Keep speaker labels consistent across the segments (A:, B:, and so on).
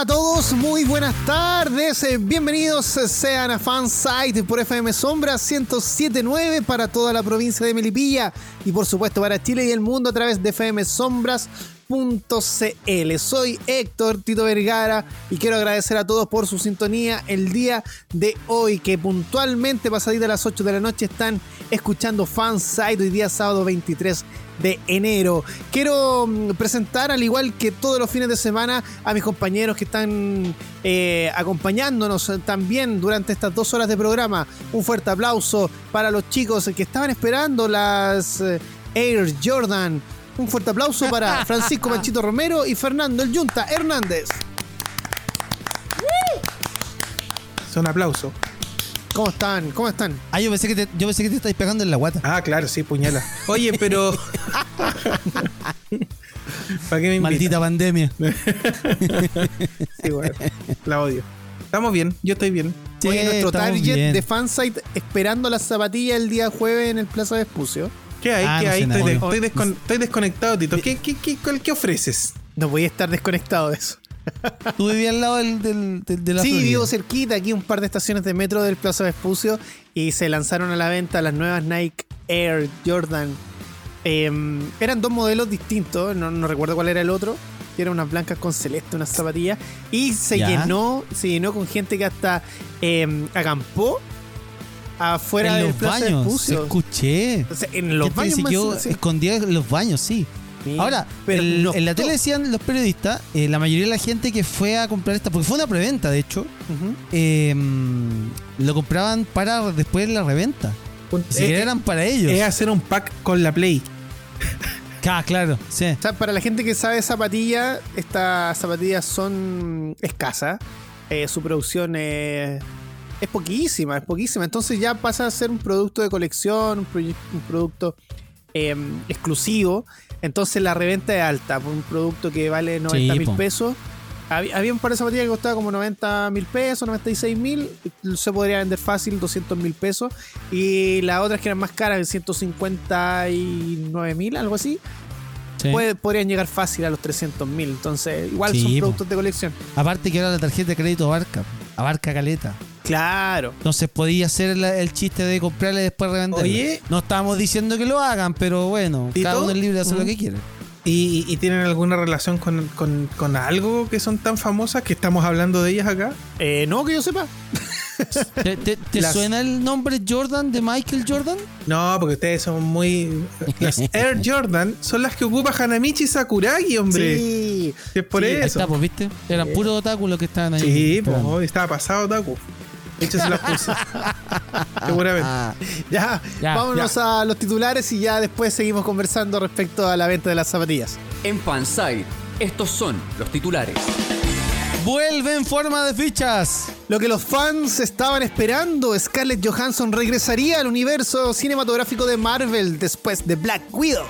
A: Hola a todos, muy buenas tardes, eh, bienvenidos sean a Fansite por FM Sombra 1079 para toda la provincia de Melipilla y por supuesto para Chile y el mundo a través de FM Sombras. Soy Héctor Tito Vergara y quiero agradecer a todos por su sintonía el día de hoy, que puntualmente pasadita a las 8 de la noche están escuchando Fanside hoy día sábado 23 de enero. Quiero mm, presentar, al igual que todos los fines de semana, a mis compañeros que están eh, acompañándonos también durante estas dos horas de programa. Un fuerte aplauso para los chicos que estaban esperando las eh, Air Jordan un fuerte aplauso para Francisco Manchito Romero y Fernando El Yunta Hernández.
B: Es un aplauso.
A: ¿Cómo están? ¿Cómo están?
C: Ah, yo pensé que te, yo pensé que te estáis pegando en la guata.
B: Ah, claro, sí, puñala. Oye, pero.
C: ¿Para qué me Maldita pandemia.
B: sí, bueno. La odio. Estamos bien, yo estoy bien.
A: Sí, nuestro target de fansite esperando las zapatillas el día jueves en el Plaza de Espucio.
B: ¿Qué hay? Ah, ¿Qué hay? Estoy, desconectado, Tito. ¿Qué, qué, qué, ofreces?
A: No voy a estar desconectado de eso.
C: ¿Tú vivías al lado del, de la
A: Sí, vivo cerquita, aquí un par de estaciones de metro del Plaza Vespucio y se lanzaron a la venta las nuevas Nike Air Jordan. Em, eran dos modelos distintos, no, recuerdo cuál era el otro. Eran unas blancas con celeste, unas zapatillas. Y se llenó, se llenó con gente que hasta eh, acampó afuera
C: en
A: los
C: baños, escuché.
A: en los baños.
C: Se escondía en los baños, sí. Ahora, pero en la tele decían los periodistas, eh, la mayoría de la gente que fue a comprar esta, porque fue una preventa de hecho, em, lo compraban para después de la reventa. Si eh, eran para ellos.
B: Es hacer un pack con la Play.
C: Ah, claro, sí.
A: O sea, para la gente que sabe zapatilla, estas zapatillas son escasas. Eh, su producción es es poquísima, es poquísima. Entonces ya pasa a ser un producto de colección, un, producto em, exclusivo. Entonces la reventa es alta, un producto que vale 90 mil pesos. Había, un par de zapatillas que costaba como 90 mil pesos, 96 mil, se podría vender fácil 200 mil pesos. Y las otras que eran más caras, 159 mil, algo así, podrían llegar fácil a los 300 mil. Entonces, igual son productos de colección.
C: Aparte que ahora la tarjeta de crédito abarca, abarca caleta.
A: Claro.
C: Entonces podía hacer el chiste de comprarle y después revender. Oye. No estamos diciendo que lo hagan, pero bueno, cada uno es libre de hacer lo que quiere.
B: ¿Y, tienen alguna relación con, algo que son tan famosas que estamos hablando de ellas acá?
A: Eh, no, que yo sepa.
C: ¿Te, suena el nombre Jordan de Michael Jordan?
B: No, porque ustedes son muy. Las Air Jordan son las que ocupa Hanamichi Sakuragi, hombre. Sí. Es por eso.
C: Está, pues, ¿viste? Eran puros otaku los que estaban ahí.
B: Sí, pues, estaba pasado otaku. De se las puse. Seguramente.
A: Ya, vámonos a los titulares y ya después seguimos conversando respecto a la venta de las zapatillas.
D: En Fanside, estos son los titulares.
C: Vuelve en forma de fichas.
A: Lo que los fans estaban esperando, Scarlett Johansson regresaría al universo cinematográfico de Marvel después de Black Widow.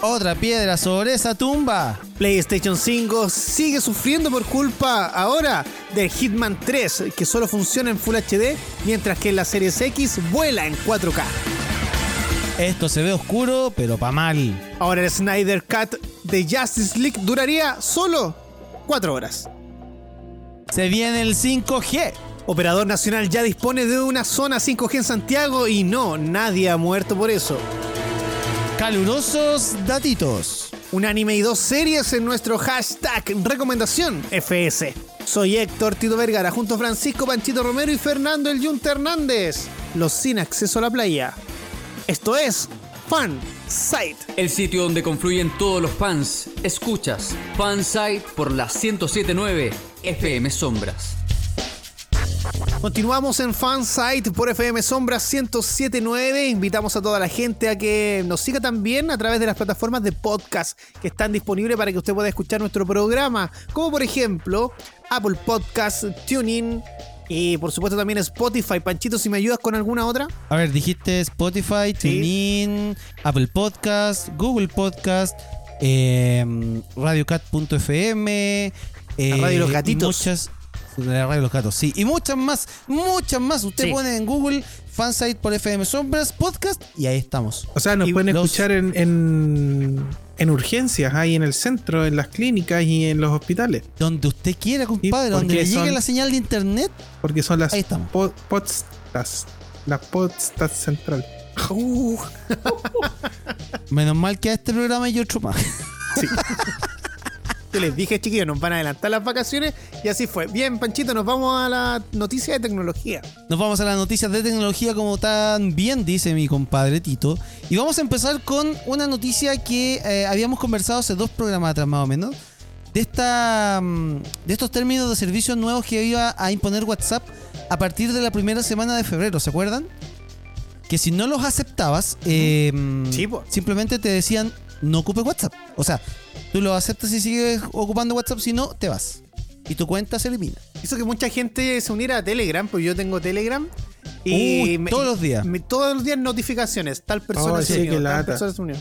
C: Otra piedra sobre esa tumba.
A: PlayStation 5 sigue sufriendo por culpa ahora de Hitman 3, que solo funciona en Full HD, mientras que la Series X vuela en 4K.
C: Esto se ve oscuro, pero pa' mal.
A: Ahora el Snyder Cut de Justice League duraría solo 4 horas.
C: Se viene el 5G.
A: Operador Nacional ya dispone de una zona 5G en Santiago y no, nadie ha muerto por eso.
C: Calurosos datitos.
A: Un anime y dos series en nuestro hashtag recomendación FS. Soy Héctor Tito Vergara junto a Francisco Panchito Romero y Fernando El Yunta Hernández. Los sin acceso a la playa. Esto es Fan Site.
D: El sitio donde confluyen todos los fans. Escuchas Fan Site por la 1079 FM Sombras.
A: Continuamos en Fansite por FM Sombra 1079. Invitamos a toda la gente a que nos siga también a través de las plataformas de podcast que están disponibles para que usted pueda escuchar nuestro programa, como por ejemplo Apple Podcast, TuneIn, Y por supuesto también Spotify. Panchito, si me ayudas con alguna otra.
C: A ver, dijiste Spotify, TuneIn, Apple Podcast, Google Podcast, eh, radiocat.fm.
A: Eh, Radio Los Gatitos.
C: Muchas, la Radio Los Gatos, sí. Y muchas más, muchas más. Usted pone en Google fansite por FM Sombras, podcast, y ahí estamos.
B: O sea, nos pueden escuchar en, en, en, urgencias, ahí en el centro, en las clínicas y en los hospitales.
C: Donde usted quiera, compadre, donde le llegue la señal de internet.
B: Porque son las podstats, la podstats central. Uh.
C: Menos mal que a este programa hay otro más. Sí.
A: Yo les dije, chiquillos, nos van a adelantar las vacaciones y así fue. Bien, Panchito, nos vamos a la noticia de tecnología.
C: Nos vamos a las noticias de tecnología como tan bien dice mi compadre Tito. Y vamos a empezar con una noticia que eh, habíamos conversado hace dos programas atrás más o menos. De, esta, mm, de estos términos de servicios nuevos que iba a imponer WhatsApp a partir de la primera semana de febrero, ¿se acuerdan? Que si no los aceptabas, eh, simplemente te decían no ocupe WhatsApp. O sea, tú lo aceptas y sigues ocupando WhatsApp, si no, te vas. Y tu cuenta se elimina.
A: Hizo que mucha gente se uniera a Telegram, pues yo tengo Telegram. Y
C: todos los días.
A: todos los días notificaciones. Tal persona se unió. Tal persona se unió.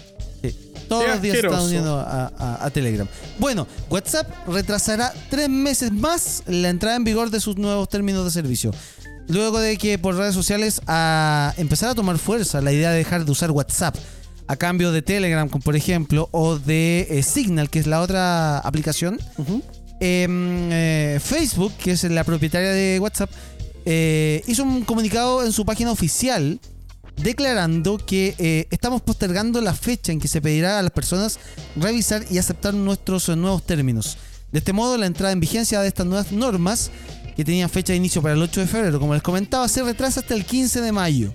C: Todos los días se están uniendo a, Telegram. Bueno, WhatsApp retrasará tres meses más la entrada en vigor de sus nuevos términos de servicio. Luego de que por redes sociales a empezar a tomar fuerza la idea de dejar de usar WhatsApp a cambio de Telegram, por ejemplo, o de eh, Signal, que es la otra aplicación. Em, eh, Facebook, que es la propietaria de WhatsApp, eh, hizo un comunicado en su página oficial declarando que estamos postergando la fecha en que se pedirá a las personas revisar y aceptar nuestros nuevos términos. De este modo, la entrada en vigencia de estas nuevas normas, que tenían fecha de inicio para el 8 de febrero, como les comentaba, se retrasa hasta el 15 de mayo.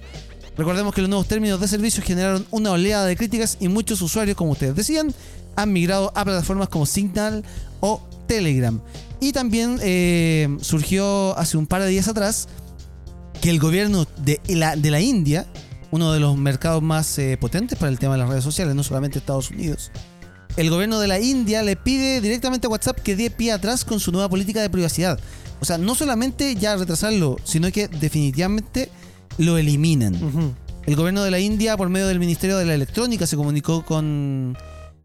C: Recordemos que los nuevos términos de servicio generaron una oleada de críticas y muchos usuarios, como ustedes decían, han migrado a plataformas como Signal o Telegram. Y también eh, surgió hace un par de días atrás que el gobierno de la, de la India, uno de los mercados más eh, potentes para el tema de las redes sociales, no solamente Estados Unidos, el gobierno de la India le pide directamente a WhatsApp que dé pie atrás con su nueva política de privacidad. O sea, no solamente ya retrasarlo, sino que definitivamente lo eliminan. El gobierno de la India, por medio del Ministerio de la Electrónica, se comunicó con,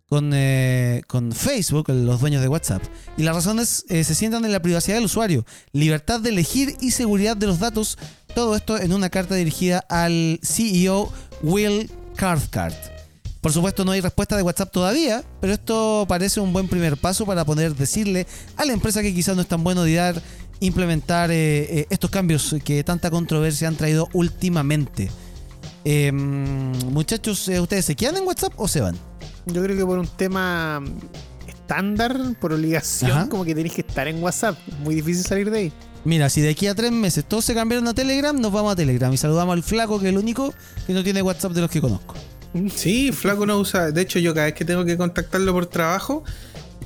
C: con, eh, con Facebook, los dueños de WhatsApp. Y las razones eh, se sientan en la privacidad del usuario, libertad de elegir y seguridad de los datos. Todo esto en una carta dirigida al CEO Will Cathcart. Por supuesto no hay respuesta de WhatsApp todavía, pero esto parece un buen primer paso para poder decirle a la empresa que quizás no es tan bueno de dar implementar eh, eh, estos cambios que tanta controversia han traído últimamente. Em, muchachos, eh, ¿ustedes se quedan en WhatsApp o se van?
A: Yo creo que por un tema estándar, por obligación, como que tenéis que estar en WhatsApp. Muy difícil salir de ahí.
C: Mira, si de aquí a tres meses todos se cambiaron a Telegram, nos vamos a Telegram y saludamos al flaco, que es el único que no tiene WhatsApp de los que conozco.
B: Sí, flaco no usa. De hecho, yo cada vez que tengo que contactarlo por trabajo,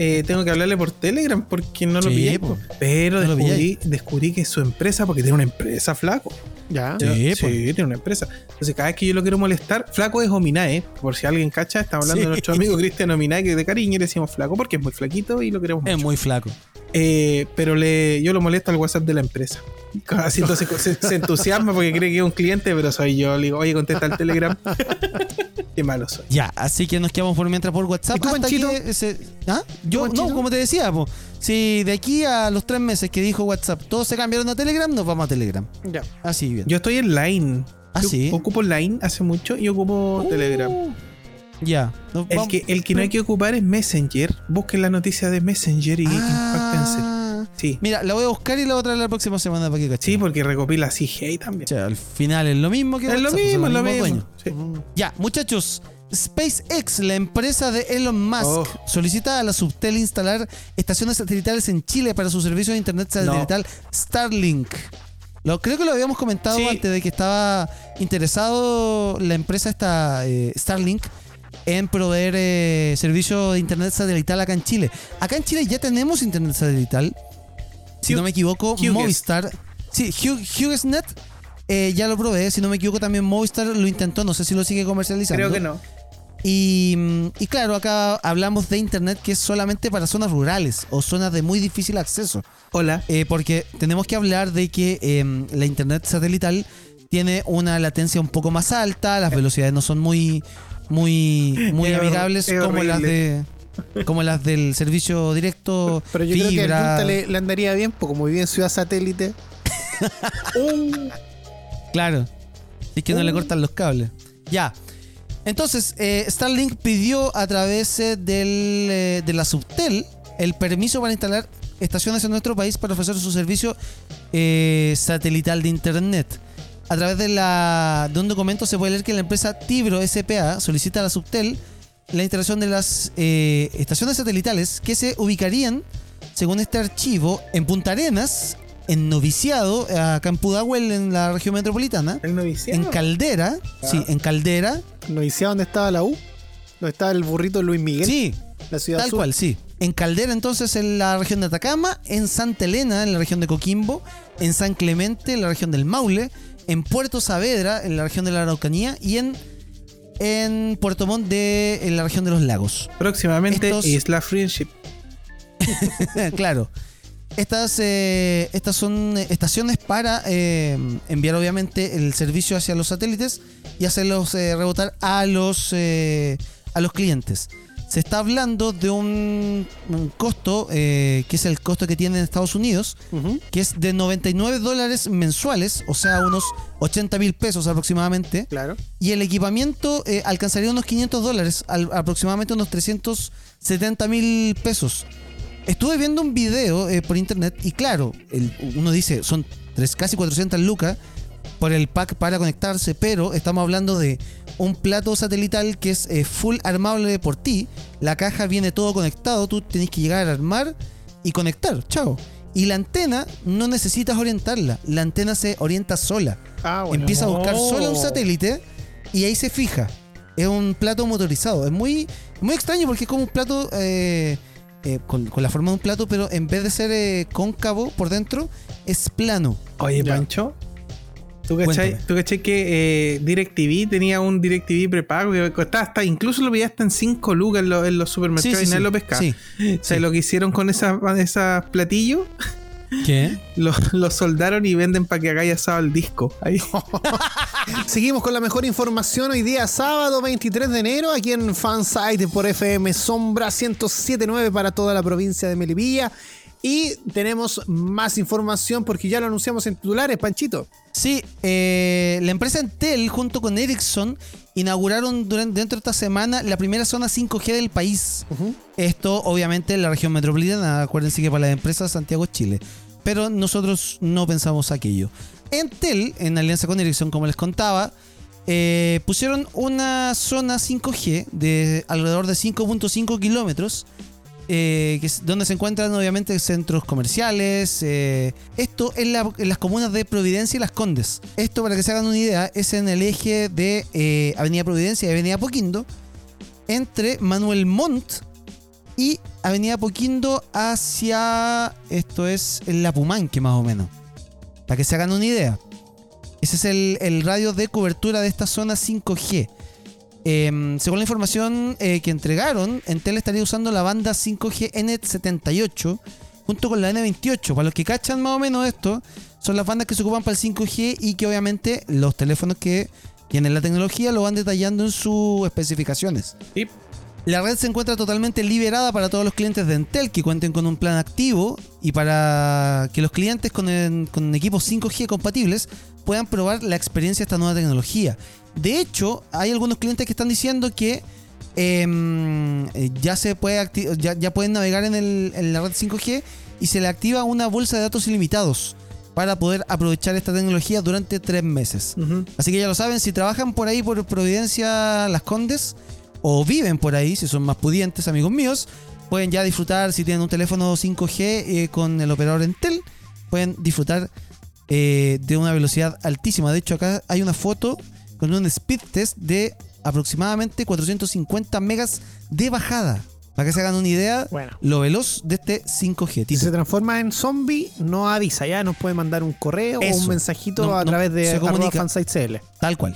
B: eh, tengo que hablarle por Telegram porque no lo pillé. Pero descubrí, que es su empresa, porque tiene una empresa, flaco.
A: Ya.
B: Sí, tiene una empresa. Entonces, cada vez que yo lo quiero molestar, flaco es Ominae. Por si alguien cacha, está hablando de nuestro amigo Cristian Ominae, que de cariño le decimos flaco porque es muy flaquito y lo queremos
C: mucho. Es muy flaco.
B: Eh, pero le, yo lo molesto al WhatsApp de la empresa. Así entonces se, entusiasma porque cree que es un cliente, pero soy yo. Le digo, oye, contesta el Telegram. Qué malo soy.
C: Ya, así que nos quedamos por mientras por WhatsApp. ¿Ah? Yo, no, como te decía, si de aquí a los tres meses que dijo WhatsApp todos se cambiaron a Telegram, nos vamos a Telegram.
A: Ya.
C: Así bien.
B: Yo estoy en Line.
C: ¿Ah, sí?
B: Ocupo Line hace mucho y ocupo uh. Telegram.
C: Ya.
B: El que, el que no hay que ocupar es Messenger. Busquen la noticia de Messenger y
C: ah. Sí. Mira, la voy a buscar y la voy a traer la próxima semana para que.
B: Sí, porque recopila CGI también.
C: O sea, al final es lo mismo que
B: Es lo mismo, es lo mismo.
C: Ya, muchachos. SpaceX, la empresa de Elon Musk, oh. solicita a la Subtel instalar estaciones satelitales en Chile para su servicio de internet satelital Starlink. Lo, creo que lo habíamos comentado antes de que estaba interesado la empresa esta eh, Starlink en proveer eh, servicio de internet satelital acá en Chile. Acá en Chile ya tenemos internet satelital. Si no me equivoco, Movistar. Sí, HughesNet eh, ya lo probé. Si no me equivoco, también Movistar lo intentó. No sé si lo sigue comercializando.
B: Creo que no.
C: Y, y, claro, acá hablamos de Internet que es solamente para zonas rurales o zonas de muy difícil acceso.
B: Hola.
C: Eh, porque tenemos que hablar de que em, la Internet satelital tiene una latencia un poco más alta, las velocidades no son muy, muy, muy amigables como las de como las del servicio directo.
A: Pero yo creo que a le, le, andaría bien, porque como vive en ciudad satélite.
C: Claro. Es que no le cortan los cables. Ya. Entonces, eh, Starlink pidió a través eh, del, eh, de la Subtel el permiso para instalar estaciones en nuestro país para ofrecer su servicio satelital de Internet. A través de, la, de un documento se puede leer que la empresa Tibro SPA solicita a la Subtel la instalación de las estaciones satelitales que se ubicarían, según este archivo, en Punta Arenas, en noviciado, acá en Pudahuel, en la región metropolitana.
B: ¿El noviciado?
C: En Caldera, ah. sí, en Caldera.
A: ¿Noviciado donde estaba la U? ¿Donde estaba el burrito Luis Miguel?
C: Sí, la ciudad tal cual, sí. En Caldera, entonces, en la región de Atacama, en Santa Elena, en la región de Coquimbo, en San Clemente, en la región del Maule, en Puerto Saavedra, en la región de la Araucanía, y en, en Puerto Montt, de, en la región de los lagos.
B: Próximamente Isla Friendship.
C: claro. Estas, eh, estas son estaciones para eh, enviar obviamente el servicio hacia los satélites y hacerlos eh, rebotar a los, a los clientes. Se está hablando de un, costo, que es el costo que tiene en Estados Unidos, que es de 99 dólares mensuales, o sea, unos 80 mil pesos aproximadamente.
A: Claro.
C: Y el equipamiento alcanzaría unos 500 dólares, aproximadamente unos 370 mil pesos. Estuve viendo un video eh, por internet y claro, uno dice, son tres, casi 400 lucas por el pack para conectarse, pero estamos hablando de un plato satelital que es eh, full armable por ti. La caja viene todo conectado, tú tenés que llegar a armar y conectar, chao. Y la antena no necesitas orientarla, la antena se orienta sola. Ah, Empieza a buscar sola un oh. satélite y ahí se fija. Es un plato motorizado. Es muy, muy extraño porque es como un plato eh, eh, con, la forma de un plato, pero en vez de ser eh, cóncavo por dentro, es plano.
B: Oye, Pancho. ¿Tú cachai, ¿Tú que eh, DirecTV tenía un DirecTV prepago que costaba hasta, incluso lo hasta en 5 lucas en, los supermercados y nadie lo pescaba? o sea, lo que hicieron con esas esa platillos
C: ¿Qué?
B: Lo, soldaron y venden para que hagáis asado el disco. Ahí.
A: Seguimos con la mejor información hoy día, sábado 23 de enero, aquí en Fansite por FM Sombra 1079 para toda la provincia de Melipilla. Y tenemos más información porque ya lo anunciamos en titulares, Panchito.
C: Sí, eh, la empresa Entel junto con Ericsson inauguraron durante, dentro de esta semana la primera zona 5G del país. Esto obviamente en la región metropolitana, acuérdense que para la empresa Santiago Chile. Pero nosotros no pensamos aquello. Entel, en alianza con Ericsson, como les contaba, eh, pusieron una zona 5G de alrededor de 5.5 kilómetros eh, donde se encuentran obviamente centros comerciales. Eh, esto en, las comunas de Providencia y Las Condes. Esto, para que se hagan una idea, es en el eje de eh, Avenida Providencia y Avenida Poquindo, entre Manuel Montt y Avenida Poquindo hacia. Esto es en La Pumanque, más o menos. Para que se hagan una idea. Ese es el radio de cobertura de esta zona 5G. Em, según la información eh, que entregaron, Entel estaría usando la banda 5G N78 junto con la N28. Para los que cachan más o menos esto, son las bandas que se ocupan para el 5G y que obviamente los teléfonos que tienen la tecnología lo van detallando en sus especificaciones. La red se encuentra totalmente liberada para todos los clientes de Entel que cuenten con un plan activo y para que los clientes con, con equipos 5G compatibles puedan probar la experiencia de esta nueva tecnología. De hecho, hay algunos clientes que están diciendo que em, ya se puede ya, pueden navegar en, la red 5G y se le activa una bolsa de datos ilimitados para poder aprovechar esta tecnología durante tres meses. Así que ya lo saben, si trabajan por ahí por Providencia Las Condes o viven por ahí, si son más pudientes, amigos míos, pueden ya disfrutar, si tienen un teléfono 5G eh, con el operador Entel, pueden disfrutar eh, de una velocidad altísima. De hecho, acá hay una foto con un speed test de aproximadamente 450 megas de bajada. Para que se hagan una idea, lo veloz de este 5G.
A: Si se transforma en zombie, no avisa, ya nos puede mandar un correo o un mensajito a través de
C: CL. Tal cual.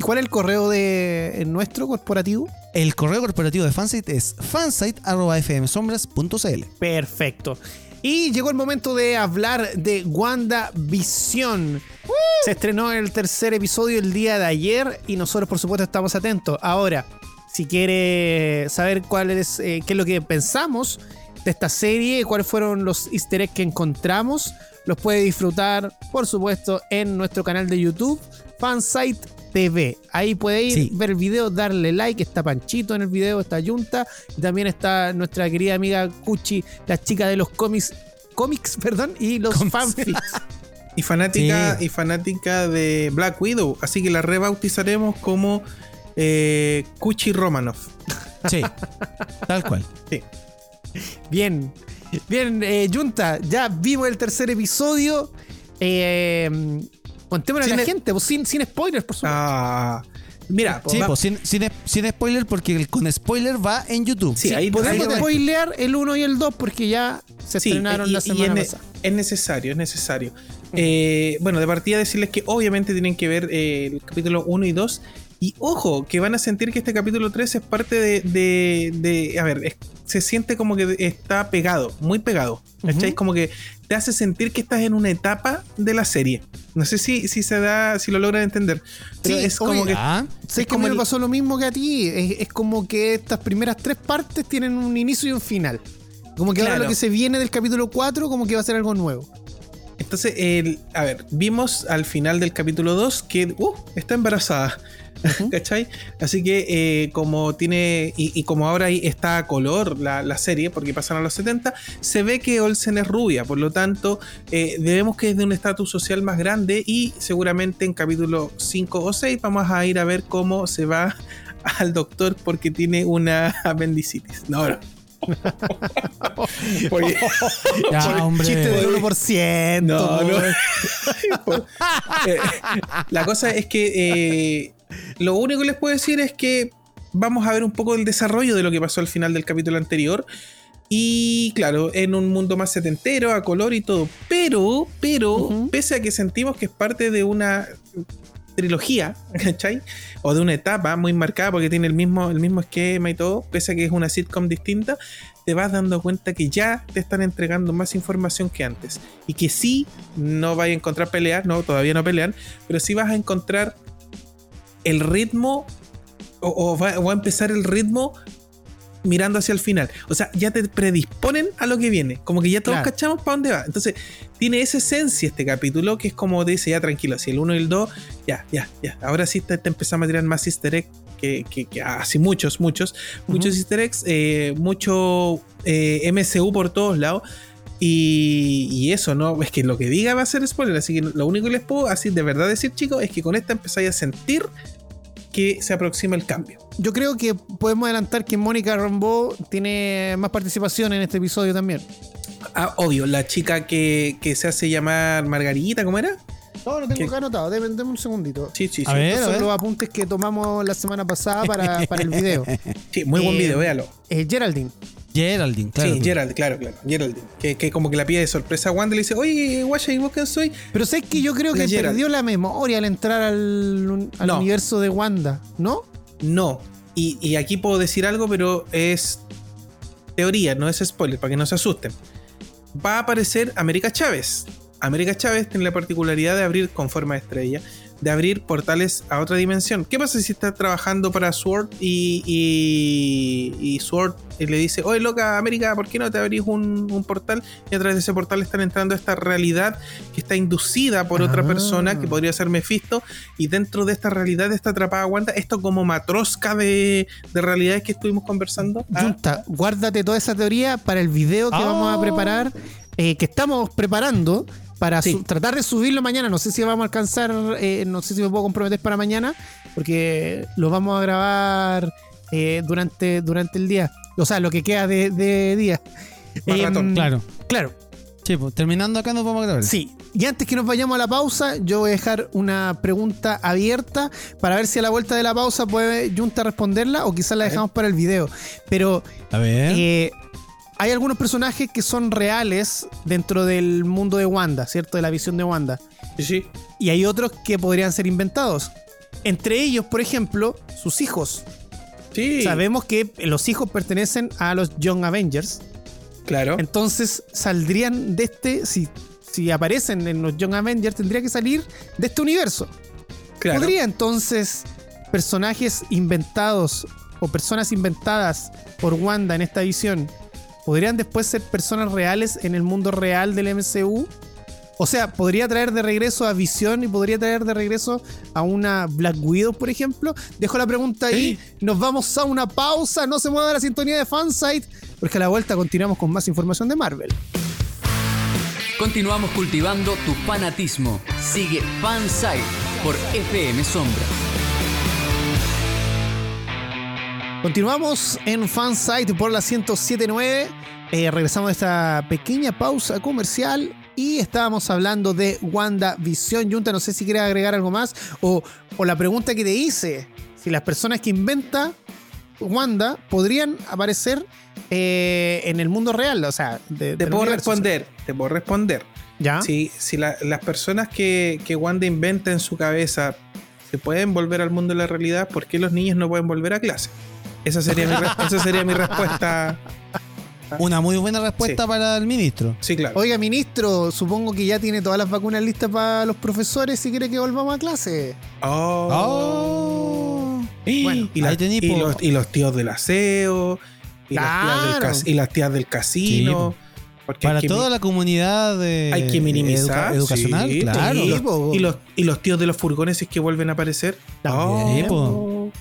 A: ¿Cuál es el correo de nuestro corporativo?
C: El correo corporativo de Fansite es fansite.fmsombras.cl.
A: Perfecto. Y llegó el momento de hablar de WandaVision. Se estrenó el tercer episodio el día de ayer y nosotros por supuesto estamos atentos. Ahora, si quiere saber cuál es, eh, qué es lo que pensamos de esta serie, cuáles fueron los easter eggs que encontramos, los puede disfrutar por supuesto en nuestro canal de YouTube, Fansite TV. Ahí puede ir, ver el video, darle like. Está Panchito en el video, está Junta. Y también está nuestra querida amiga Cuchi, la chica de los cómics, cómics, perdón, y los fanfics.
B: y fanática, y fanática de Black Widow. Así que la rebautizaremos como eh, Cuchi Romanoff.
C: Sí, tal cual.
A: Sí. Bien, bien, eh, Junta, ya vimos el tercer episodio. Eh, Contémosle a la gente, pues, sin, sin spoilers, por supuesto. Ah.
C: Mira, sí, pues, sin, sin, sin, spoiler, porque con spoiler va en YouTube.
A: Sí, ahí podemos spoilear el 1 y el 2 porque ya se estrenaron la semana pasada.
B: Es necesario, es necesario. Eh, bueno, de partida decirles que obviamente tienen que ver eh, el capítulo 1 y 2 y ojo, que van a sentir que este capítulo 3 es parte de. de, a ver, se siente como que está pegado, muy pegado. ¿Cachai? Como que te hace sentir que estás en una etapa de la serie. No sé si, si se da, si lo logran entender. Pero es como que.
A: Ah, es como me pasó lo mismo que a ti. Es, como que estas primeras tres partes tienen un inicio y un final. Como que ahora lo que se viene del capítulo 4, como que va a ser algo nuevo.
B: Entonces, el, a ver, vimos al final del capítulo 2 que uh, está embarazada. ¿Cachai? Así que eh, como tiene, y, como ahora está a color la, serie, porque pasan a los 70, se ve que Olsen es rubia, por lo tanto, eh, debemos que es de un estatus social más grande y seguramente en capítulo 5 o 6 vamos a ir a ver cómo se va al doctor porque tiene una apendicitis. No, no.
A: ya, hombre. Chiste de 1%. No, no.
B: Eh, la cosa es que lo único que les puedo decir es que vamos a ver un poco el desarrollo de lo que pasó al final del capítulo anterior. Y claro, en un mundo más setentero, a color y todo. Pero, pero, pese a que sentimos que es parte de una trilogía, ¿cachai? O de una etapa muy marcada porque tiene el mismo, el mismo esquema y todo, pese a que es una sitcom distinta, te vas dando cuenta que ya te están entregando más información que antes. Y que sí, no vas a encontrar peleas, no, todavía no pelean, pero sí vas a encontrar el ritmo o, va, a empezar el ritmo mirando hacia el final. O sea, ya te predisponen a lo que viene. Como que ya todos cachamos para dónde va. Entonces, tiene esa esencia este capítulo que es como dice, ya tranquilo, si el 1 y el 2, ya, ya, ya. Ahora sí te, empezamos a tirar más easter eggs que, que, así muchos, muchos, muchos easter eggs, eh, mucho eh, MCU por todos lados. Y, y, eso, ¿no? Es que lo que diga va a ser spoiler. Así que lo único que les puedo así de verdad decir, chicos, es que con esta empezáis a sentir que se aproxima el cambio.
A: Yo creo que podemos adelantar que Mónica Rambeau tiene más participación en este episodio también.
B: Ah, obvio, la chica que, se hace llamar Margarita, ¿cómo era?
A: No, lo tengo acá anotado, déme, un segundito.
B: Sí, sí, sí.
A: A son los apuntes que tomamos la semana pasada para, el video.
B: Sí, muy buen video, eh, véalo.
A: Eh, Geraldine.
C: Geraldine, claro.
B: Sí, Gerald, claro, claro. Geraldine. Que, como que la pide de sorpresa a Wanda y le dice, oye, guacha, ¿y vos quién soy?
A: Pero sé que yo creo que perdió la memoria al entrar al, universo de Wanda, ¿no?
B: No. Y, aquí puedo decir algo, pero es teoría, no es spoiler, para que no se asusten. Va a aparecer América Chávez. América Chávez tiene la particularidad de abrir con forma de estrella de abrir portales a otra dimensión. ¿Qué pasa si está trabajando para Sword y, y, Sword le dice, oye loca América, ¿por qué no te abrís un, portal? Y a través de ese portal están entrando a esta realidad que está inducida por otra ah. persona, que podría ser Mephisto, y dentro de esta realidad está atrapada Wanda. Esto como matrosca de, realidades que estuvimos conversando.
A: Junta, guárdate toda esa teoría para el video que vamos a preparar, eh, que estamos preparando para tratar de subirlo mañana. No sé si vamos a alcanzar, eh, no sé si me puedo comprometer para mañana, porque lo vamos a grabar eh, durante, durante el día. O sea, lo que queda de, día.
C: Em, claro.
A: Claro.
C: Sí, pues, terminando acá nos vamos a grabar.
A: Sí. Y antes que nos vayamos a la pausa, yo voy a dejar una pregunta abierta para ver si a la vuelta de la pausa puede Junta responderla o quizás la dejamos para el video. Pero.
C: A ver.
A: Hay algunos personajes que son reales dentro del mundo de Wanda, ¿cierto? De la visión de Wanda.
B: Sí, sí.
A: Y hay otros que podrían ser inventados. Entre ellos, por ejemplo, sus hijos.
B: Sí.
A: Sabemos que los hijos pertenecen a los Young Avengers.
B: Claro.
A: Entonces saldrían de este, si, si aparecen en los Young Avengers, tendría que salir de este universo.
B: claro.
A: ¿Podría entonces personajes inventados o personas inventadas por Wanda en esta visión, podrían después ser personas reales en el mundo real del MCU? O sea, podría traer de regreso a Visión y podría traer de regreso a una Black Widow, por ejemplo. Dejo la pregunta ahí. Nos vamos a una pausa. No se mueva la sintonía de Fansite. Porque a la vuelta continuamos con más información de Marvel.
D: Continuamos cultivando tu fanatismo. Sigue Fansite por FM Sombra.
A: Continuamos en Fansite por la 1079. Eh, regresamos de esta pequeña pausa comercial y estábamos hablando de WandaVision. Junta, no sé si quieres agregar algo más o, o la pregunta que te hice: si las personas que inventa Wanda podrían aparecer eh, en el mundo real, o sea, de,
B: Te puedo
A: universo.
B: responder, te puedo responder.
A: ¿Ya?
B: Si, si la- las personas que, que Wanda inventa en su cabeza se pueden volver al mundo de la realidad, ¿por qué los niños no pueden volver a clase? Esa sería mi, esa sería mi respuesta.
C: Una muy buena respuesta
B: Sí.
C: para el ministro.
B: Sí, claro.
A: Oiga, ministro, supongo que ya tiene todas las vacunas listas para los profesores si quiere que volvamos a clase.
B: Oh.
C: Oh.
A: Bueno,
B: y, la-
C: ahí tení,
B: y
C: po.
B: los, y los tíos del aseo, y, las, tías del
A: Claro.
B: cas- y las tías del casino. Porque
C: Para toda la comunidad de
B: hay que minimizar.
C: educa- educacional,
B: sí,
C: claro.
B: Y y, los, y los tíos de los furgones es que vuelven a aparecer.
A: También.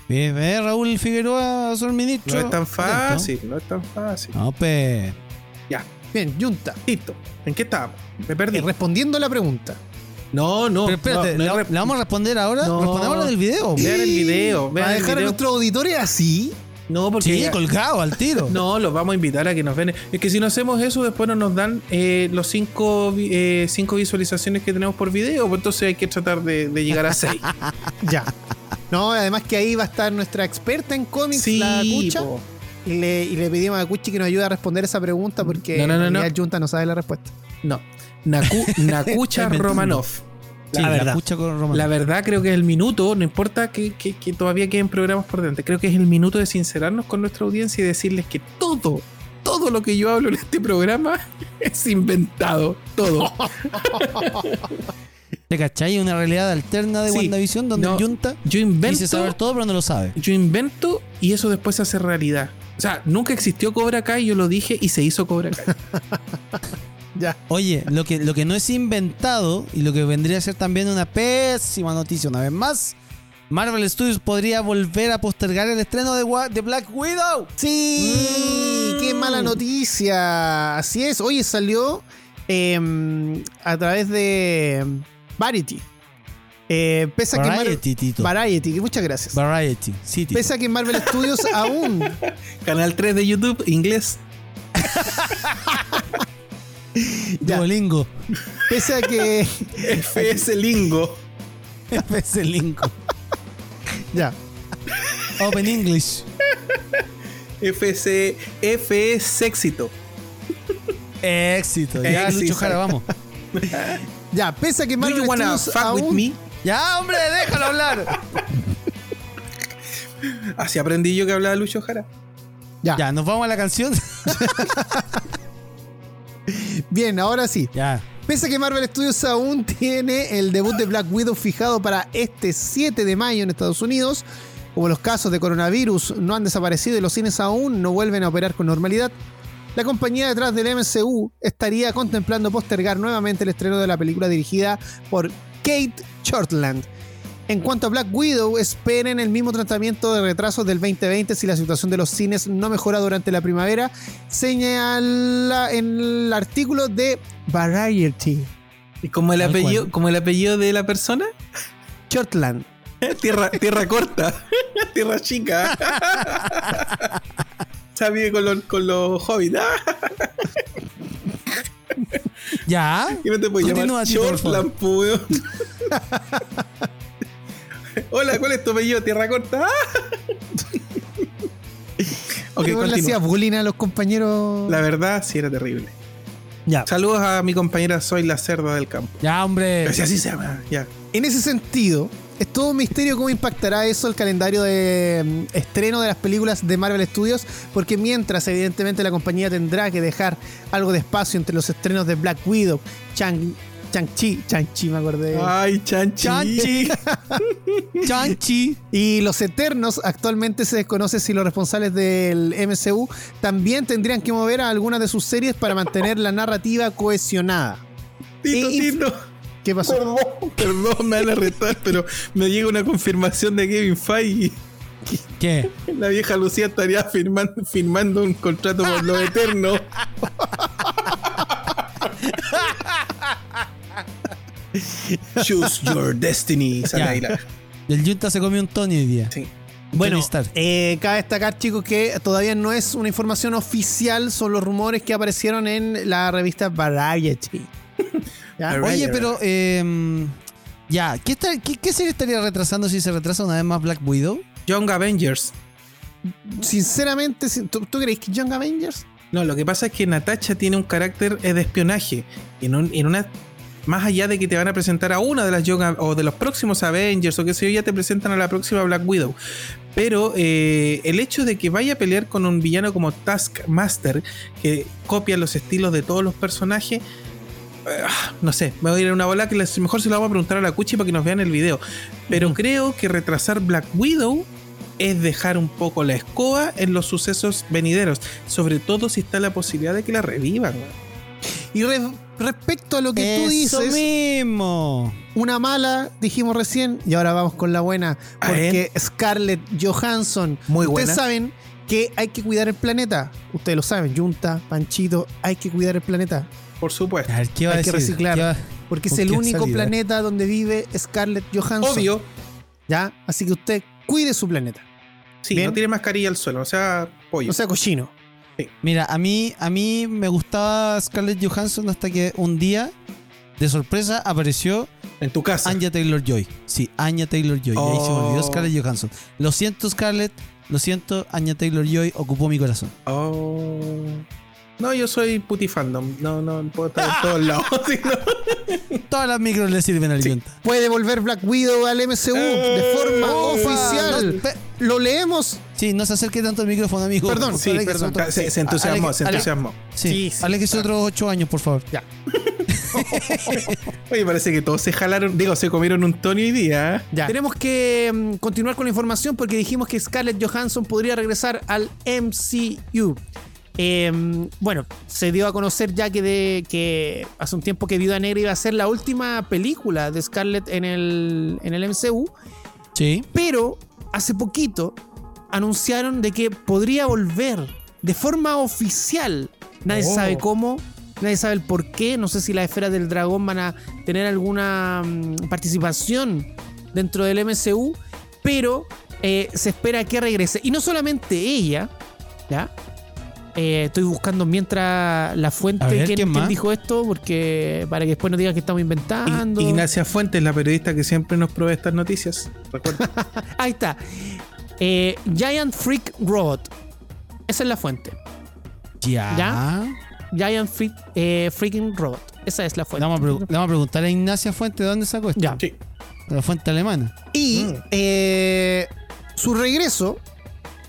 C: Bien, Raúl Figueroa, señor ministro.
B: No es tan fácil, no es tan fácil.
C: No, pe.
A: Bien, Junta.
B: Listo. ¿En qué estábamos? Me perdí.
A: Eh, respondiendo a la pregunta.
B: No, no.
C: Pero espérate,
B: no, no
C: ¿la, vamos a responder ahora?
B: No.
C: Respondamos del video.
B: Vean el video.
A: ¿Va
B: Vean
A: a
B: el
A: dejar a nuestros auditores así?
B: No, porque.
C: Sí,
B: ya-
C: colgado al tiro.
B: No, los vamos a invitar a que nos ven. Es que si no hacemos eso, después no nos dan eh, los cinco, eh, cinco visualizaciones que tenemos por video. Pues entonces hay que tratar de, de llegar a seis.
A: Ya. No, además que ahí va a estar nuestra experta en cómics,
B: sí,
A: la Cucha.
B: po.
A: Y le, y le pedimos a Cuchi que nos ayude a responder esa pregunta porque
B: No, no, no,
A: en
B: no.
A: realidad Junta no sabe la respuesta.
B: No. Naku- Nakucha Romanov.
C: Sí,
A: la verdad.
C: escucha con Román.
B: La verdad creo que es el minuto, no importa que, que- que todavía queden programas por delante, creo que es el minuto de sincerarnos con nuestra audiencia y decirles que todo, todo lo que yo hablo en este programa es inventado, todo.
C: ¿Te cachai? Una realidad alterna de
B: Sí.
C: WandaVision donde
B: No,
C: Junta
B: Yo
C: dice
B: invento,
C: saber todo pero no lo sabe.
B: yo invento y eso después se hace realidad. O sea, nunca existió Cobra Kai, yo lo dije y se hizo Cobra Kai.
A: Ya.
C: Oye, lo que, lo que no es inventado y lo que vendría a ser también una pésima noticia una vez más, Marvel Studios podría volver a postergar el estreno de, Wa- de Black Widow.
A: Sí,
B: Mm.
A: qué mala noticia. Así es. Oye, salió em, a través de Variety. Eh, pese a que Mar-
C: Variety, Tito.
A: Variety, que muchas gracias.
C: Variety, sí, Tito.
A: Pese a que Marvel Studios aún
B: Canal 3 de YouTube, inglés.
C: Duolingo.
A: Pese a que.
B: FS Lingo.
C: FC Lingo.
A: Ya.
C: Open English.
B: FC, FS Éxito.
C: Éxito. Ya,
B: Éxito.
C: Lucho Jara, vamos.
A: Ya, pese a que Marvel
B: you wanna
A: Studios
B: fuck with me?
C: Ya, hombre, déjalo hablar.
B: Así aprendí yo que hablaba Lucho Jara.
A: Ya.
C: Ya, nos vamos a la canción.
A: Bien, ahora sí.
C: ya.
A: Pese a que Marvel Studios aún tiene el debut de Black Widow fijado para este 7 de mayo en Estados Unidos, como los casos de coronavirus no han desaparecido y los cines aún no vuelven a operar con normalidad, la compañía detrás del MCU estaría contemplando postergar nuevamente el estreno de la película dirigida por Kate Shortland. En cuanto a Black Widow, esperen el mismo tratamiento de retrasos del 2020 si la situación de los cines no mejora durante la primavera, señala en el artículo de Variety.
B: ¿Y como el,
C: Tal
B: apellido, como el apellido de la persona?
A: Shortland.
B: Tierra, tierra corta. tierra chica. Vive con los, con los hobbits.
C: Ya.
B: Y no te puedes llamar. Shortland. Hola, ¿cuál es tu apellido? Tierra corta. Ah. ok,
A: ¿Cómo le hacía bullying a los compañeros?
B: La verdad, sí era terrible. Ya. Saludos a mi compañera Soy la Cerda del Campo.
C: Ya, hombre.
B: Si así se llama, ya.
A: En ese sentido, es todo un misterio cómo impactará eso el calendario de mm, estreno de las películas de Marvel Studios, porque mientras evidentemente la compañía tendrá que dejar algo de espacio entre los estrenos de Black Widow, Chang, Chang-Chi, Chang-Chi me acordé.
B: Ay, Chang-Chi.
A: Chang-Chi. y los Eternos, actualmente se desconoce si los responsables del MCU también tendrían que mover a algunas de sus series para mantener la narrativa cohesionada.
B: Tito, Tito.
A: ¿Qué pasó?
B: Perdón, perdón, me van a retar, pero me llega una confirmación de Kevin Feige.
C: ¿Qué?
B: La vieja Lucía estaría firmando, firmando un contrato por lo eterno. Choose your destiny.
C: El Junta se comió un Tony hoy día.
A: Sí. Bueno, eh, cabe destacar, chicos, que todavía no es una información oficial, son los rumores que aparecieron en la revista Variety.
C: Oye, pero em, ya, ¿qué, ¿qué, serie estaría retrasando si se retrasa una vez más Black Widow?
B: Young Avengers.
A: Sinceramente, ¿tú, ¿tú crees que Young Avengers?
B: No, lo que pasa es que Natacha tiene un carácter de espionaje. En, en una más allá de que te van a presentar a una de las Young o de los próximos Avengers o que sé yo, ya te presentan a la próxima Black Widow. Pero eh, el hecho de que vaya a pelear con un villano como Taskmaster, que copia los estilos de todos los personajes, eh, no sé, me voy a ir a una bola que mejor se lo vamos a preguntar a la Cuchi para que nos vean el video. Pero creo que retrasar Black Widow es dejar un poco la escoba en los sucesos venideros, sobre todo si está la posibilidad de que la revivan.
A: Y respecto a lo que tú dices,
C: mismo.
A: una mala dijimos recién y ahora vamos con la buena, porque Scarlett Johansson,
B: muy buena.
A: Ustedes saben que hay que cuidar el planeta. Ustedes lo saben, Junta, Panchito, hay que cuidar el planeta.
B: Por supuesto.
A: hay que reciclar. Porque es el único planeta donde vive Scarlett Johansson.
B: Obvio.
A: ¿Ya? Así que usted cuide su planeta.
B: Sí, no tiene mascarilla al suelo, o sea, pollo.
A: O sea, cochino.
C: Mira, a mí, a mí me gustaba Scarlett Johansson hasta que un día, de sorpresa, apareció
B: en tu casa.
C: Anya Taylor Joy. Sí, Anya Taylor Joy. ahí se me olvidó oh. Scarlett Johansson. Lo siento, Scarlett. Lo siento, Anya Taylor Joy ocupó mi corazón.
B: Oh. No, yo soy puti fandom. No, no puedo estar en todos lados.
C: Todas las micros le sirven al sí.
A: Puede volver Black Widow al MCU de eh, forma oficial. Lo leemos.
C: Sí, no se acerque tanto al micrófono, amigo.
A: Perdón,
B: sí, perdón. Se, entusiasmó, se entusiasmó.
C: Sí, sí. Alex, otros ocho años, por favor.
A: Ya.
B: Oye, parece que todos se jalaron, digo, se comieron un Tony hoy día. ¿eh?
A: Ya. Tenemos que mm, continuar con la información porque dijimos que Scarlett Johansson podría regresar al MCU. Em, bueno, se dio a conocer ya que, de, que hace un tiempo que Viuda Negra iba a ser la última película de Scarlett en el, en el MCU.
C: Sí.
A: Pero hace poquito anunciaron de que podría volver de forma oficial. Nadie oh. sabe cómo, nadie sabe el por qué. No sé si las esferas del dragón van a tener alguna mm, participación dentro del MCU, pero eh, se espera que regrese. Y no solamente ella, ¿ya? Eh, estoy buscando mientras la fuente que ¿quién, dijo esto, porque para que después no digan que estamos inventando.
B: Ignacia Fuentes, la periodista que siempre nos provee estas noticias.
A: Ahí está. Eh, Giant Freak Robot. Esa es la fuente.
C: Ya.
A: Giant Freak, eh, Freaking Robot. Esa es la fuente.
C: Le vamos, a, preguntar a Ignacia Fuentes de dónde sacó esto.
A: Ya.
B: Sí.
C: De la fuente alemana.
A: Y mm. su regreso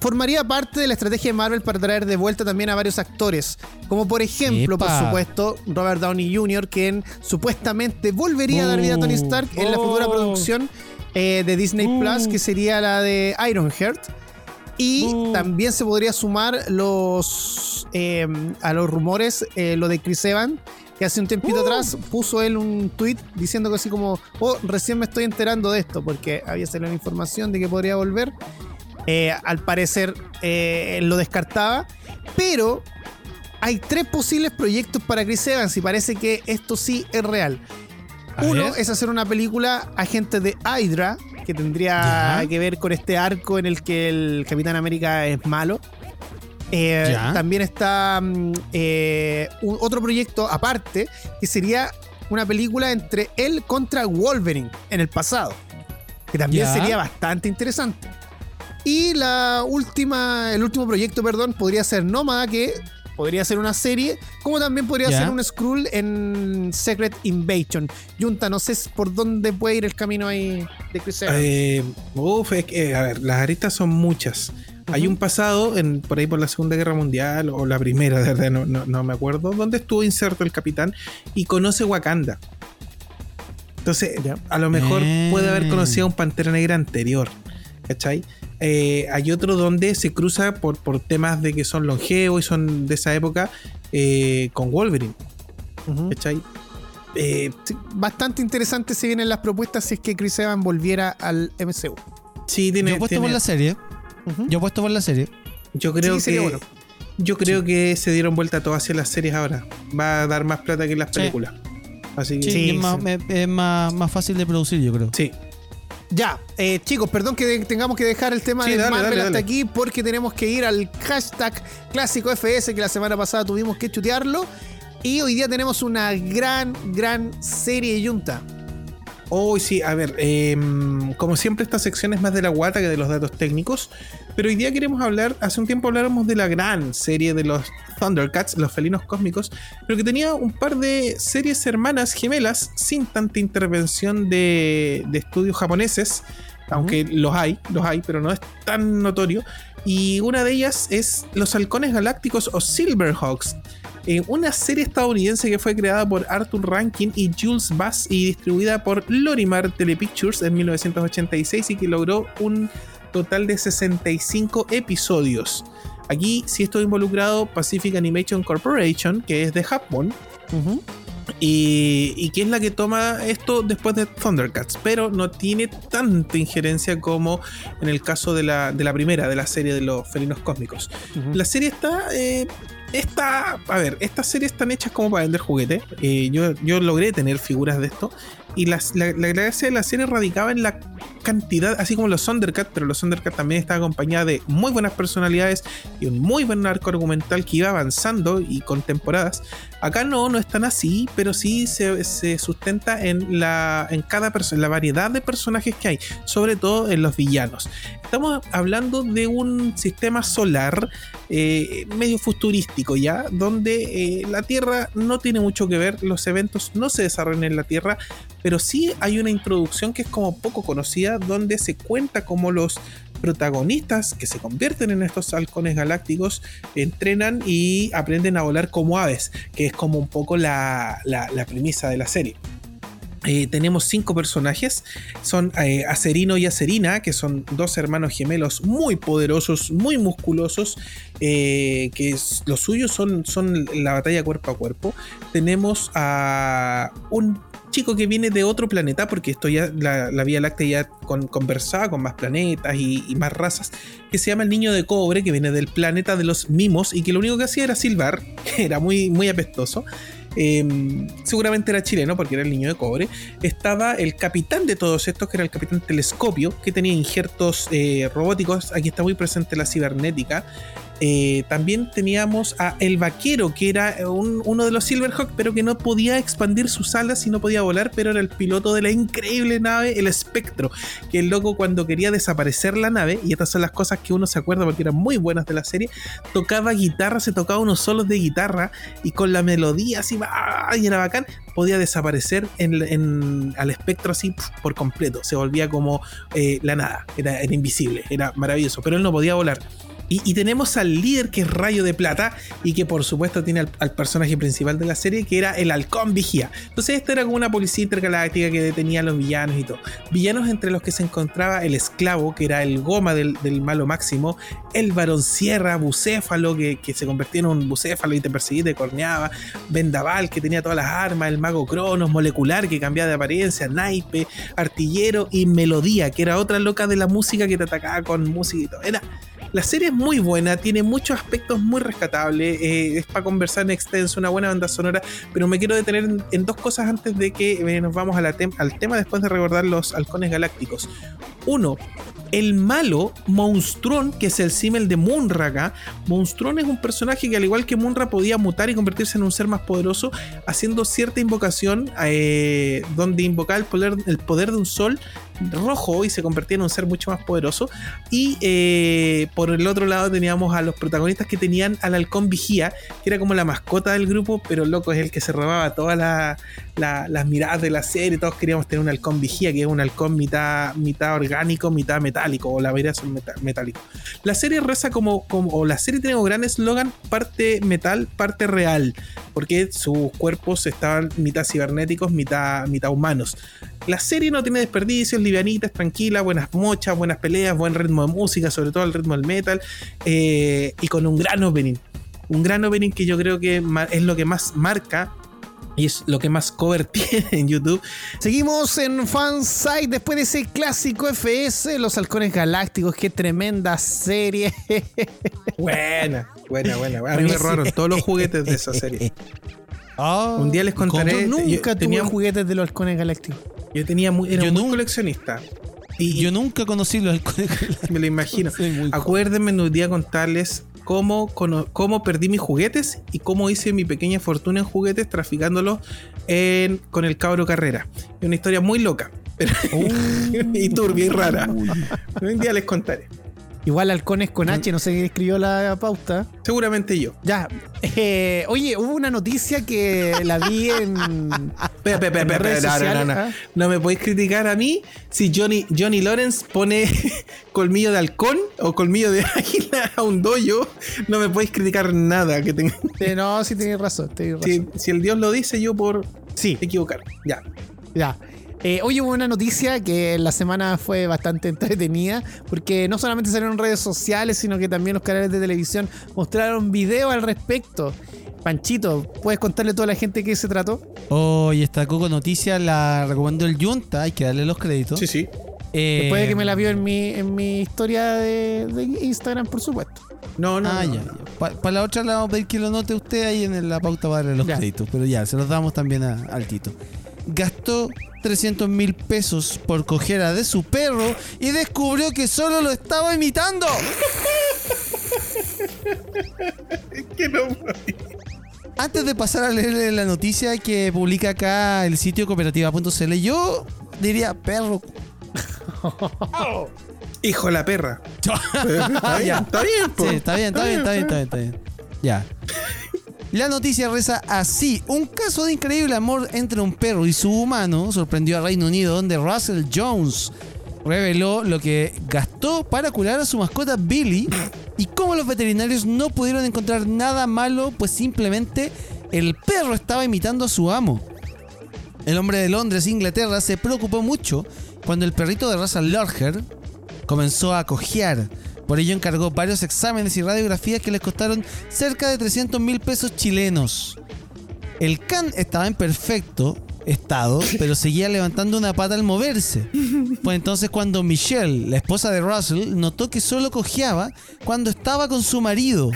A: formaría parte de la estrategia de Marvel para traer de vuelta también a varios actores, como por ejemplo, por supuesto, Robert Downey Jr., quien supuestamente volvería a dar vida a Tony Stark en la futura oh. producción eh, de Disney uh. Plus, que sería la de Ironheart. Y uh. también se podría sumar los em, a los rumores eh, lo de Chris Evans, que hace un tiempito uh. atrás puso él un tweet diciendo que así como, oh, recién me estoy enterando de esto, porque había salido la información de que podría volver. Eh, al parecer lo descartaba. Pero hay tres posibles proyectos para Chris Evans y parece que esto sí es real. Uno es hacer una película agente de Hydra, que tendría que ver con este arco en el que el Capitán América es malo. Eh, también está mm, otro proyecto aparte, que sería una película entre él contra Wolverine en el pasado. Que también sería bastante interesante. Y la última, el último proyecto, perdón, podría ser Nómada, que podría ser una serie, como también podría ser un Skrull en Secret Invasion. Junta, no sé por dónde puede ir el camino ahí de Chris
B: eh, uf, es que, a ver, las aristas son muchas. Hay un pasado, en, por ahí por la Segunda Guerra Mundial o la Primera, de verdad, no, no, me acuerdo, donde estuvo inserto el capitán y conoce Wakanda. Entonces, a lo mejor puede haber conocido a un Pantera Negra anterior. ¿Cachai? Eh, hay otro donde se cruza por, por temas de que son longevos y son de esa época eh, con Wolverine. ¿Cachai?
A: Eh, bastante interesante si vienen las propuestas si es que Chris Evans volviera al MCU.
C: Sí, tiene. Yo puesto por la serie. Yo puesto por la serie.
B: Yo creo que. Yo creo que se dieron vuelta todas hacia las series ahora. Va a dar más plata que las películas.
C: Así que. Sí, es, más, más, fácil de producir, yo creo.
A: Sí. Ya, eh, chicos, perdón que tengamos que dejar el tema de Marvel hasta aquí porque tenemos que ir al hashtag clásico FS que la semana pasada tuvimos que chutearlo. Y hoy día tenemos una gran, gran serie Junta.
B: Hoy sí, a ver, em, como siempre esta sección es más de la guata que de los datos técnicos, pero hoy día queremos hablar, hace un tiempo habláramos de la gran serie de los Thundercats, los felinos cósmicos, pero que tenía un par de series hermanas gemelas sin tanta intervención de, estudios japoneses, aunque los hay, los hay, pero no es tan notorio, y una de ellas es Los Halcones Galácticos o Silverhawks una serie estadounidense que fue creada por Arthur Rankin y Jules Bass y distribuida por Lorimar Telepictures en 1986 y que logró un total de 65 episodios. Aquí sí estoy involucrado Pacific Animation Corporation, que es de Japón. Y, que es la que toma esto después de Thundercats, pero no tiene tanta injerencia como en el caso de la, primera, de la serie de los felinos cósmicos. La serie está eh, esta, a ver, estas series están hechas como para vender juguetes. Eh, yo, yo logré tener figuras de esto. Y la, gracia de la serie radicaba en la cantidad, así como los Thundercats, pero los Thundercats también está acompañada de muy buenas personalidades y un muy buen arco argumental que iba avanzando y con temporadas. Acá no, no es tan así, pero sí se, sustenta en la en cada persona, la variedad de personajes que hay, sobre todo en los villanos. Estamos hablando de un sistema solar eh, medio futurístico ya, donde eh, la Tierra no tiene mucho que ver, los eventos no se desarrollan en la Tierra, pero sí hay una introducción que es como poco conocida, donde se cuenta como los protagonistas que se convierten en estos halcones galácticos entrenan y aprenden a volar como aves, que es como un poco la, premisa de la serie. Eh, tenemos cinco personajes, son eh, Acerino y Acerina, que son dos hermanos gemelos muy poderosos, muy musculosos, eh, que los suyos son, son la batalla cuerpo a cuerpo. Tenemos a un chico que viene de otro planeta, porque esto ya, la, Vía Láctea ya conversaba con más planetas y, más razas, que se llama el niño de cobre, que viene del planeta de los mimos y que lo único que hacía era silbar, que era muy, muy apestoso. Em, seguramente era chileno porque era el niño de cobre. Estaba el capitán de todos estos, que era el capitán Telescopio, que tenía injertos eh, robóticos. Aquí está muy presente la cibernética. Eh, también teníamos a El Vaquero, que era uno de los Silverhawk, pero que no podía expandir sus alas y no podía volar, pero era el piloto de la increíble nave, el Espectro, que el loco cuando quería desaparecer la nave, y estas son las cosas que uno se acuerda porque eran muy buenas de la serie, tocaba guitarra, se tocaba unos solos de guitarra y con la melodía así, y era bacán, podía desaparecer en, al espectro así por completo, se volvía como eh, la nada, era invisible, era maravilloso, pero él no podía volar. Y, tenemos al líder que es Rayo de Plata y que por supuesto tiene al, personaje principal de la serie que era el Halcón Vigía. Entonces esta era como una policía intergaláctica que detenía a los villanos y todo. Villanos entre los que se encontraba el esclavo, que era el goma del, malo máximo, el varón Sierra, Bucéfalo, que, se convertía en un bucéfalo y te perseguía y te corneaba, Vendaval, que tenía todas las armas, el mago Cronos, Molecular, que cambiaba de apariencia, Naipe, Artillero y Melodía, que era otra loca de la música que te atacaba con música y todo. Era la serie es muy buena, tiene muchos aspectos muy rescatables, eh, es para conversar en extenso, una buena banda sonora, pero me quiero detener en, dos cosas antes de que eh, nos vamos al tema después de recordar los halcones galácticos. Uno, el malo Monstrón, que es el símil de Munra Monstrón es un personaje que al igual que Munra podía mutar y convertirse en un ser más poderoso, haciendo cierta invocación eh, donde invocaba el poder, el poder de un sol rojo y se convertía en un ser mucho más poderoso. Y eh, por el otro lado teníamos a los protagonistas que tenían al halcón vigía, que era como la mascota del grupo, pero loco es el que se robaba todas las miradas de la serie. Todos queríamos tener un halcón vigía, que es un halcón mitad, mitad orgánico, mitad metálico, o la mayoría son metálicos. La serie reza como, como, o la serie tiene un gran eslogan, parte metal, parte real, porque sus cuerpos estaban mitad cibernéticos, mitad, mitad humanos. La serie no tiene desperdicios, livianitas, tranquila, buenas mochas, buenas peleas, buen ritmo de música, sobre todo el ritmo del metal, eh, y con un gran opening. Un gran opening que yo creo que es lo que más marca y es lo que más cover tiene en YouTube.
A: Seguimos en Fansite después de ese clásico FS, Los Halcones Galácticos. Qué tremenda serie.
B: Buena, buena, buena. A mí me robaron todos los juguetes de esa serie.
A: Ah, un día les contaré. Yo nunca tenía juguetes de los halcones galácticos.
B: Yo tenía muy, era muy coleccionista.
C: Y yo nunca conocí los.
B: Me lo imagino. Acuérdenme un día contarles cómo, cómo perdí mis juguetes y cómo hice mi pequeña fortuna en juguetes traficándolos con el cabro carrera. Es una historia muy loca. y turbia y rara. Un día les contaré.
A: Igual halcones con H, no sé quién escribió la pauta.
B: Seguramente yo.
A: Ya. Eh, oye, hubo una noticia que la vi en.
B: no, me podéis criticar a mí si Johnny, Johnny Lawrence pone colmillo de halcón o colmillo de águila a un doyo. No me podéis criticar nada que tenga.
A: no, sí tenéis razón.
B: Si, el Dios lo dice, yo por sí. equivocar. Ya.
A: Ya. Eh, hoy hubo una noticia que la semana fue bastante entretenida, porque no solamente salieron redes sociales, sino que también los canales de televisión mostraron video al respecto. Panchito, ¿puedes contarle a toda la gente qué se trató?
C: Hoy esta Coco Noticia la recomendó el Junta, hay que darle los créditos.
B: Sí, sí.
A: Eh, Después de que me la vio en mi, en mi historia de, Instagram, por supuesto.
B: No, no. Ah,
C: ya. Para la otra le vamos a pedir que lo note usted ahí en la pauta para darle los créditos. Pero ya, se los damos también a, al Tito. Gastó 300 mil pesos por cojera de su perro y descubrió que solo lo estaba imitando. Antes de pasar a leer la noticia que publica acá el sitio cooperativa.cl, yo diría perro.
B: Hijo de la perra.
A: está bien, está bien,
C: Sí, está bien, está bien, está bien, está bien. Ya. La noticia reza así. Un caso de increíble amor entre un perro y su humano sorprendió a Reino Unido donde Russell Jones reveló lo que gastó para curar a su mascota Billy y cómo los veterinarios no pudieron encontrar nada malo pues simplemente el perro estaba imitando a su amo. El hombre de Londres, Inglaterra, se preocupó mucho cuando el perrito de raza Lorger comenzó a cojear por ello encargó varios exámenes y radiografías que les costaron cerca de 300 mil pesos chilenos. El can estaba en perfecto estado, pero seguía levantando una pata al moverse. Fue entonces cuando Michelle, la esposa de Russell, notó que solo cojeaba cuando estaba con su marido.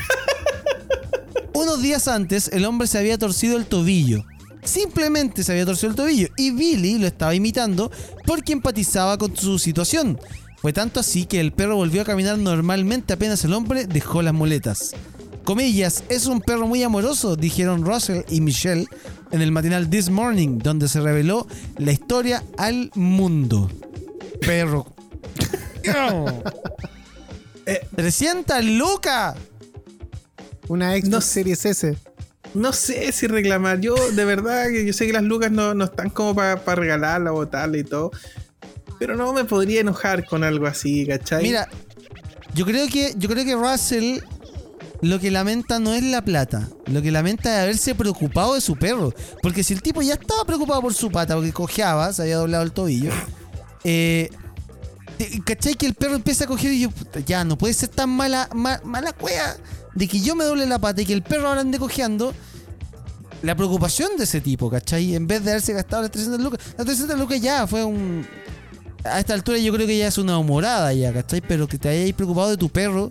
C: Unos días antes, el hombre se había torcido el tobillo. Simplemente se había torcido el tobillo y Billy lo estaba imitando porque empatizaba con su situación. Fue tanto así que el perro volvió a caminar normalmente apenas el hombre dejó las muletas. Comillas, es un perro muy amoroso, dijeron Russell y Michelle en el matinal This Morning, donde se reveló la historia al mundo. Perro. eh, ¡300 lucas!
A: Una ex no, Series S.
B: No sé si reclamar. Yo, de verdad, que yo sé que las lucas no, están como para regalarla, botarla y todo. Pero no me podría enojar con algo así, ¿cachai?
C: Mira, yo creo que, yo creo que Russell lo que lamenta no es la plata. Lo que lamenta es haberse preocupado de su perro. Porque si el tipo ya estaba preocupado por su pata, porque cojeaba, se había doblado el tobillo. Eh, ¿Cachai? Que el perro empieza a coger y yo, ya, no puede ser tan mala, mala cueva de que yo me doble la pata y que el perro ahora ande cojeando. La preocupación de ese tipo, ¿cachai? En vez de haberse gastado las 300 lucas. Las 300 lucas ya fue un a esta altura yo creo que ya es una humorada ya, ¿cachai? Pero que te hayáis preocupado de tu perro,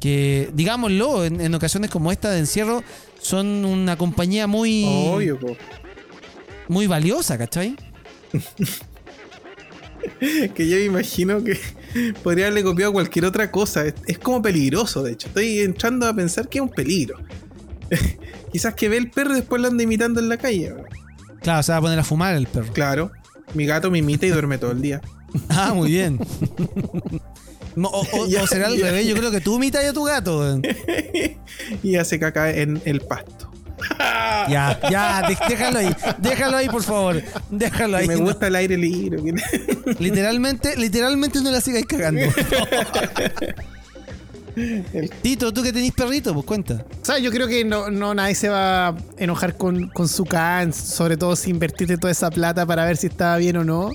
C: que digámoslo, en, ocasiones como esta de encierro, son una compañía muy...
B: Obvio,
C: Muy valiosa, ¿cachai?
B: que yo me imagino que podría haberle copiado cualquier otra cosa. Es, como peligroso, de hecho. Estoy entrando a pensar que es un peligro. Quizás que ve el perro y después lo anda imitando en la calle.
C: Claro, se va a poner a fumar el perro.
B: Claro. Mi gato me imita y duerme todo el día.
C: Ah, muy bien. o, será al revés, yo creo que tú imitas a tu gato.
B: y hace caca en el pasto.
C: Ya, ya, déjalo ahí, déjalo ahí, por favor. Déjalo ahí.
B: Me gusta el aire libre.
C: literalmente, literalmente no la sigáis cagando. Tito, tú que tenés perrito, pues cuenta.
A: O yo creo que no, nadie se va a enojar con, su can, sobre todo si invertiste toda esa plata para ver si estaba bien o no.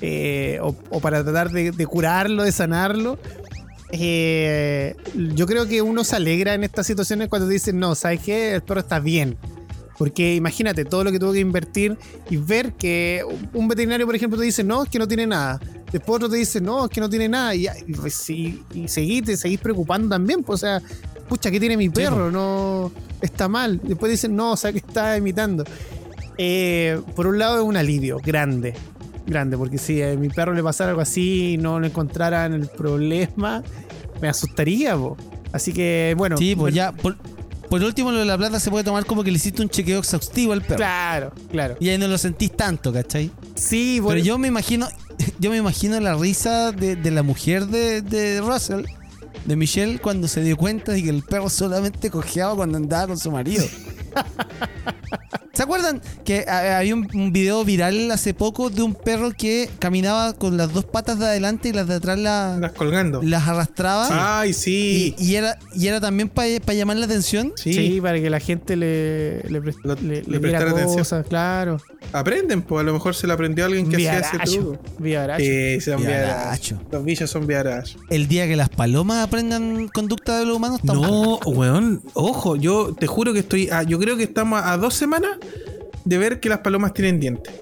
A: Eh, o, para tratar de, curarlo, de sanarlo. Eh, yo creo que uno se alegra en estas situaciones cuando dicen, no, ¿sabes qué? El perro está bien. Porque imagínate todo lo que tuvo que invertir y ver que un veterinario, por ejemplo, te dice, no, es que no tiene nada. Después otro te dice, no, es que no tiene nada. Y, y, y seguís, te seguís preocupando también. Pues, o sea, pucha, ¿qué tiene mi perro? No está mal. Después dicen, no, o sea, que está imitando. Eh, por un lado es un alivio grande, grande, porque si a mi perro le pasara algo así y no le encontraran el problema, me asustaría, Así que, bueno.
C: Sí, pues ya, por, último, lo de la plata se puede tomar como que le hiciste un chequeo exhaustivo al perro.
A: Claro, claro.
C: Y ahí no lo sentís tanto, ¿cachai?
A: Sí,
C: Pero yo me imagino, yo me imagino la risa de, de la mujer de, de Russell, de Michelle, cuando se dio cuenta de que el perro solamente cojeaba cuando andaba con su marido. ¿Se acuerdan que había un, video viral hace poco de un perro que caminaba con las dos patas de adelante y las de atrás
B: las colgando?
C: Las arrastraba.
B: Ay, sí.
C: Y, era, y era también para llamar la atención.
A: Sí. para que la gente le, le, le, prestara atención. claro.
B: Aprenden, pues a lo mejor se lo aprendió alguien que hacía ese truco.
A: Viaracho.
B: Sí, son viaracho. Los bichos son viarachos.
C: El día que las palomas aprendan conducta de los humanos,
B: No, weón, ojo, yo te juro que estoy. yo creo que estamos a dos semanas de ver que las palomas tienen dientes.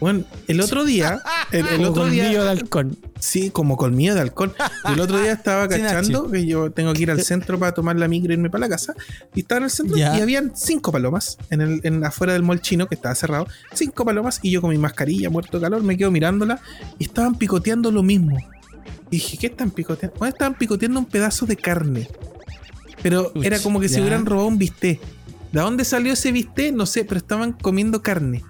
B: Bueno, el otro día. El, otro
A: colmillo de halcón.
B: Sí, como colmillo de halcón. El otro día estaba cachando que yo tengo que ir al centro para tomar la micro y irme para la casa. Y estaba en el centro y habían cinco palomas en el, en, afuera del mall chino que estaba cerrado. Cinco palomas y yo con mi mascarilla, muerto de calor, me quedo mirándola y estaban picoteando lo mismo. Y dije, ¿qué están picoteando? Bueno, estaban picoteando un pedazo de carne. Pero era como que si hubieran robado un bistec. ¿De dónde salió ese bistec? No sé, pero estaban comiendo carne.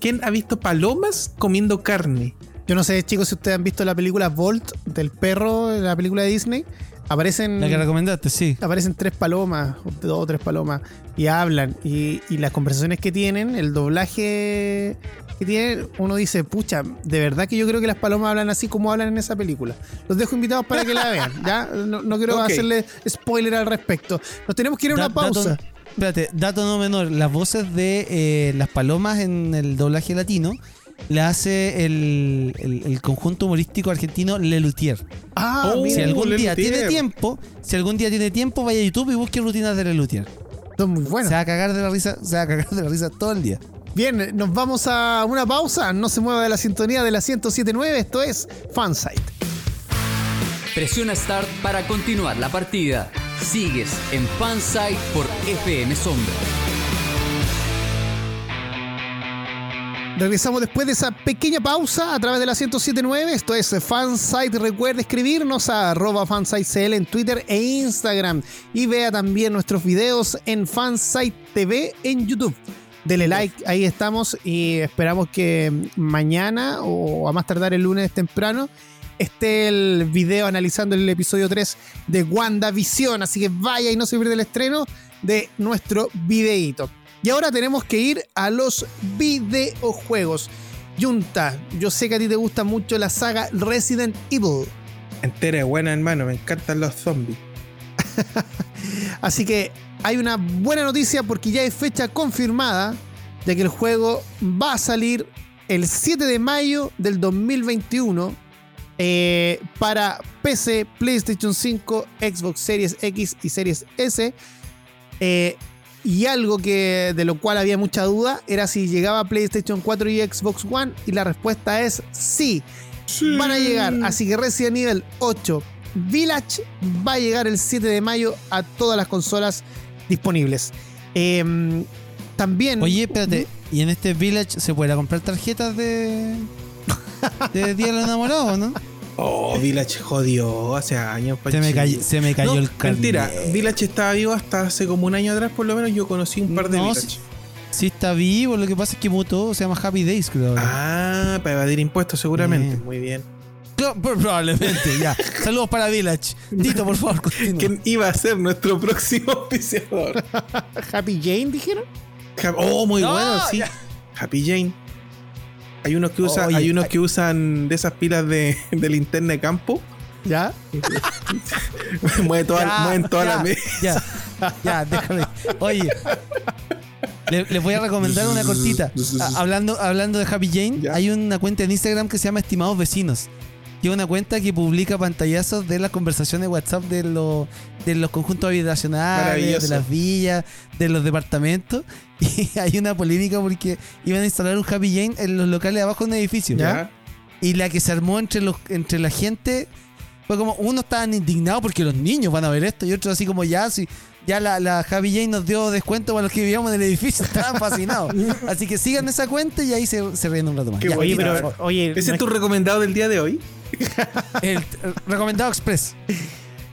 B: ¿Quién ha visto palomas comiendo carne?
A: Yo no sé, chicos, si ustedes han visto la película Volt del perro, la película de Disney. Aparecen.
C: La que recomendaste, sí.
A: Aparecen tres palomas, dos o tres palomas, y hablan. Y, las conversaciones que tienen, el doblaje que tienen, uno dice, pucha, de verdad que yo creo que las palomas hablan así como hablan en esa película. Los dejo invitados para que la vean, ¿ya? No, quiero hacerle spoiler al respecto. Nos tenemos que ir a una pausa.
C: Espérate, dato no menor, las voces de eh, las palomas en el doblaje latino la hace el, conjunto humorístico argentino Lelutier.
A: Ah,
C: oh, si algún día tiene tiempo, si algún día tiene tiempo, vaya a YouTube y busque rutinas de Lelutier.
A: Son muy buenas.
C: Se va a cagar de la risa, se va a cagar de la risa todo el día.
A: Bien, nos vamos a una pausa. No se mueva de la sintonía de la 1079. Esto es Fansite.
D: Presiona Start para continuar la partida. Sigues en Fansite por FM Sombra.
A: Regresamos después de esa pequeña pausa a través de la 1079. Esto es Fansite. Recuerde escribirnos a fansitecl en Twitter e Instagram. Y vea también nuestros videos en Fansite TV en YouTube. Dele like, ahí estamos y esperamos que mañana o a más tardar el lunes temprano esté el video analizando el episodio 3 de WandaVision. Así que vaya y no se pierda el estreno de nuestro videíto. Y ahora tenemos que ir a los videojuegos. Junta, yo sé que a ti te gusta mucho la saga Resident Evil.
B: Entera buena, hermano, me encantan los zombies.
A: Así que hay una buena noticia porque ya hay fecha confirmada de que el juego va a salir el 7 de mayo del 2021 eh, para PC, PlayStation 5, Xbox Series X y Series S. Eh, y algo que de lo cual había mucha duda era si llegaba a PlayStation 4 y Xbox One. Y la respuesta es sí. Van a llegar. Así que Resident Evil 8 Village va a llegar el 7 de mayo a todas las consolas disponibles. Em, también.
C: Oye, espérate. ¿Y en este Village se puede comprar tarjetas de de Día del Enamorado, ¿no?
B: Oh, Village jodió hace años.
C: Se me, cayó, se me cayó el carnet.
B: Mentira, Village estaba vivo hasta hace como un año atrás, por lo menos yo conocí un par de no, Village.
C: Sí, está vivo, lo que pasa es que mutó, se llama Happy Days, creo.
B: Ah, para evadir impuestos seguramente. Muy bien.
C: Probablemente, ya. Saludos para Village. Tito, por favor,
B: continúa. ¿Quién iba a ser nuestro próximo auspiciador?
A: Happy Jane, dijeron.
B: Oh, muy bueno, sí. Happy Jane. Hay unos que usan, hay unos que usan de esas pilas de, de linterna de campo.
A: ¿Ya?
B: mueve toda, mueven toda la mesa.
C: Ya, ya, déjame. Oye, les voy a recomendar una cortita. hablando, hablando de Happy Jane, hay una cuenta en Instagram que se llama Estimados Vecinos. Que es una cuenta que publica pantallazos de las conversaciones de WhatsApp de los, de los conjuntos habitacionales, de las villas, de los departamentos. Y hay una polémica porque iban a instalar un Happy Jane en los locales abajo de un edificio. ¿Ya? Y la que se armó entre, los, entre la gente fue como, uno estaban indignados porque los niños van a ver esto y otros así como ya, si ya la, la Javi Jane nos dio descuento para los que vivíamos en el edificio, estaban fascinados. Así que sigan esa cuenta y ahí se, se ríen un rato más.
B: oye, pero, oye, ¿Ese es tu recomendado del día de hoy?
C: El, recomendado express.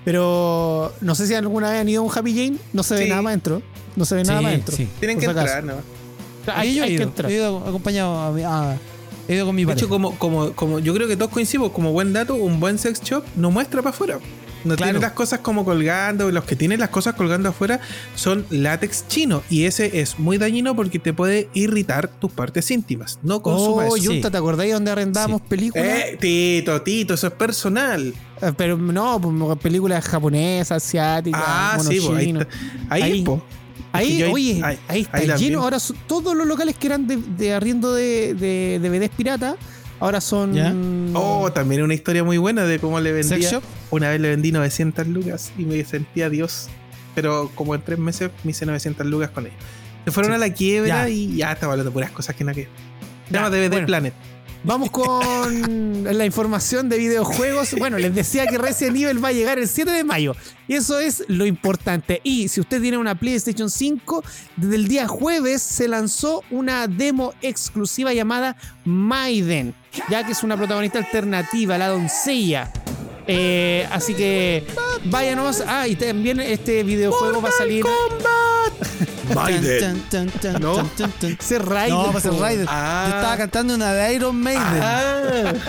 A: Pero no sé si alguna vez han ido a un Happy Jane, no se ve nada más dentro. No se ve nada más dentro.
B: Tienen que entrar, ¿no?
C: Que entrar. He ido acompañado a, he ido con mi
B: De hecho, como, como, como yo creo que todos coincidimos, como buen dato, un buen sex shop no muestra para afuera. No tiene las cosas como colgando. Los que tienen las cosas colgando afuera son látex chino. Y ese es muy dañino porque te puede irritar tus partes íntimas. No consumas
A: oh, Junta, ¿te acordáis donde arrendábamos películas?
B: Eh, tito, Tito, eso es personal.
A: Eh, pero no, pues, películas japonesas, asiáticas. Ah, sí, pues, ahí,
B: ahí,
A: ahí, oye, ahí, está lleno. Ahora todos los locales que eran de, arriendo de, de, de DVDs pirata Ahora son.
B: Oh, también una historia muy buena de cómo le vendía. Una vez le vendí 900 lucas y me sentía Dios. Pero como en tres meses me hice 900 lucas con ellos. Se fueron a la quiebra y ya estaba hablando de puras cosas que no que. Llama de bueno. Planet.
A: Vamos con la información de videojuegos. Bueno, les decía que Resident Evil va a llegar el 7 de mayo. Y eso es lo importante. Y si usted tiene una PlayStation 5, desde el día jueves se lanzó una demo exclusiva llamada Maiden. Ya que es una protagonista alternativa, la doncella. Eh, así que váyanos. Ah, y también este videojuego va a salir.
B: Maiden.
A: ¿No?
C: Ese Raiden. No, va a ser Raiden. Ah. Yo estaba cantando una de Iron Maiden. Ah.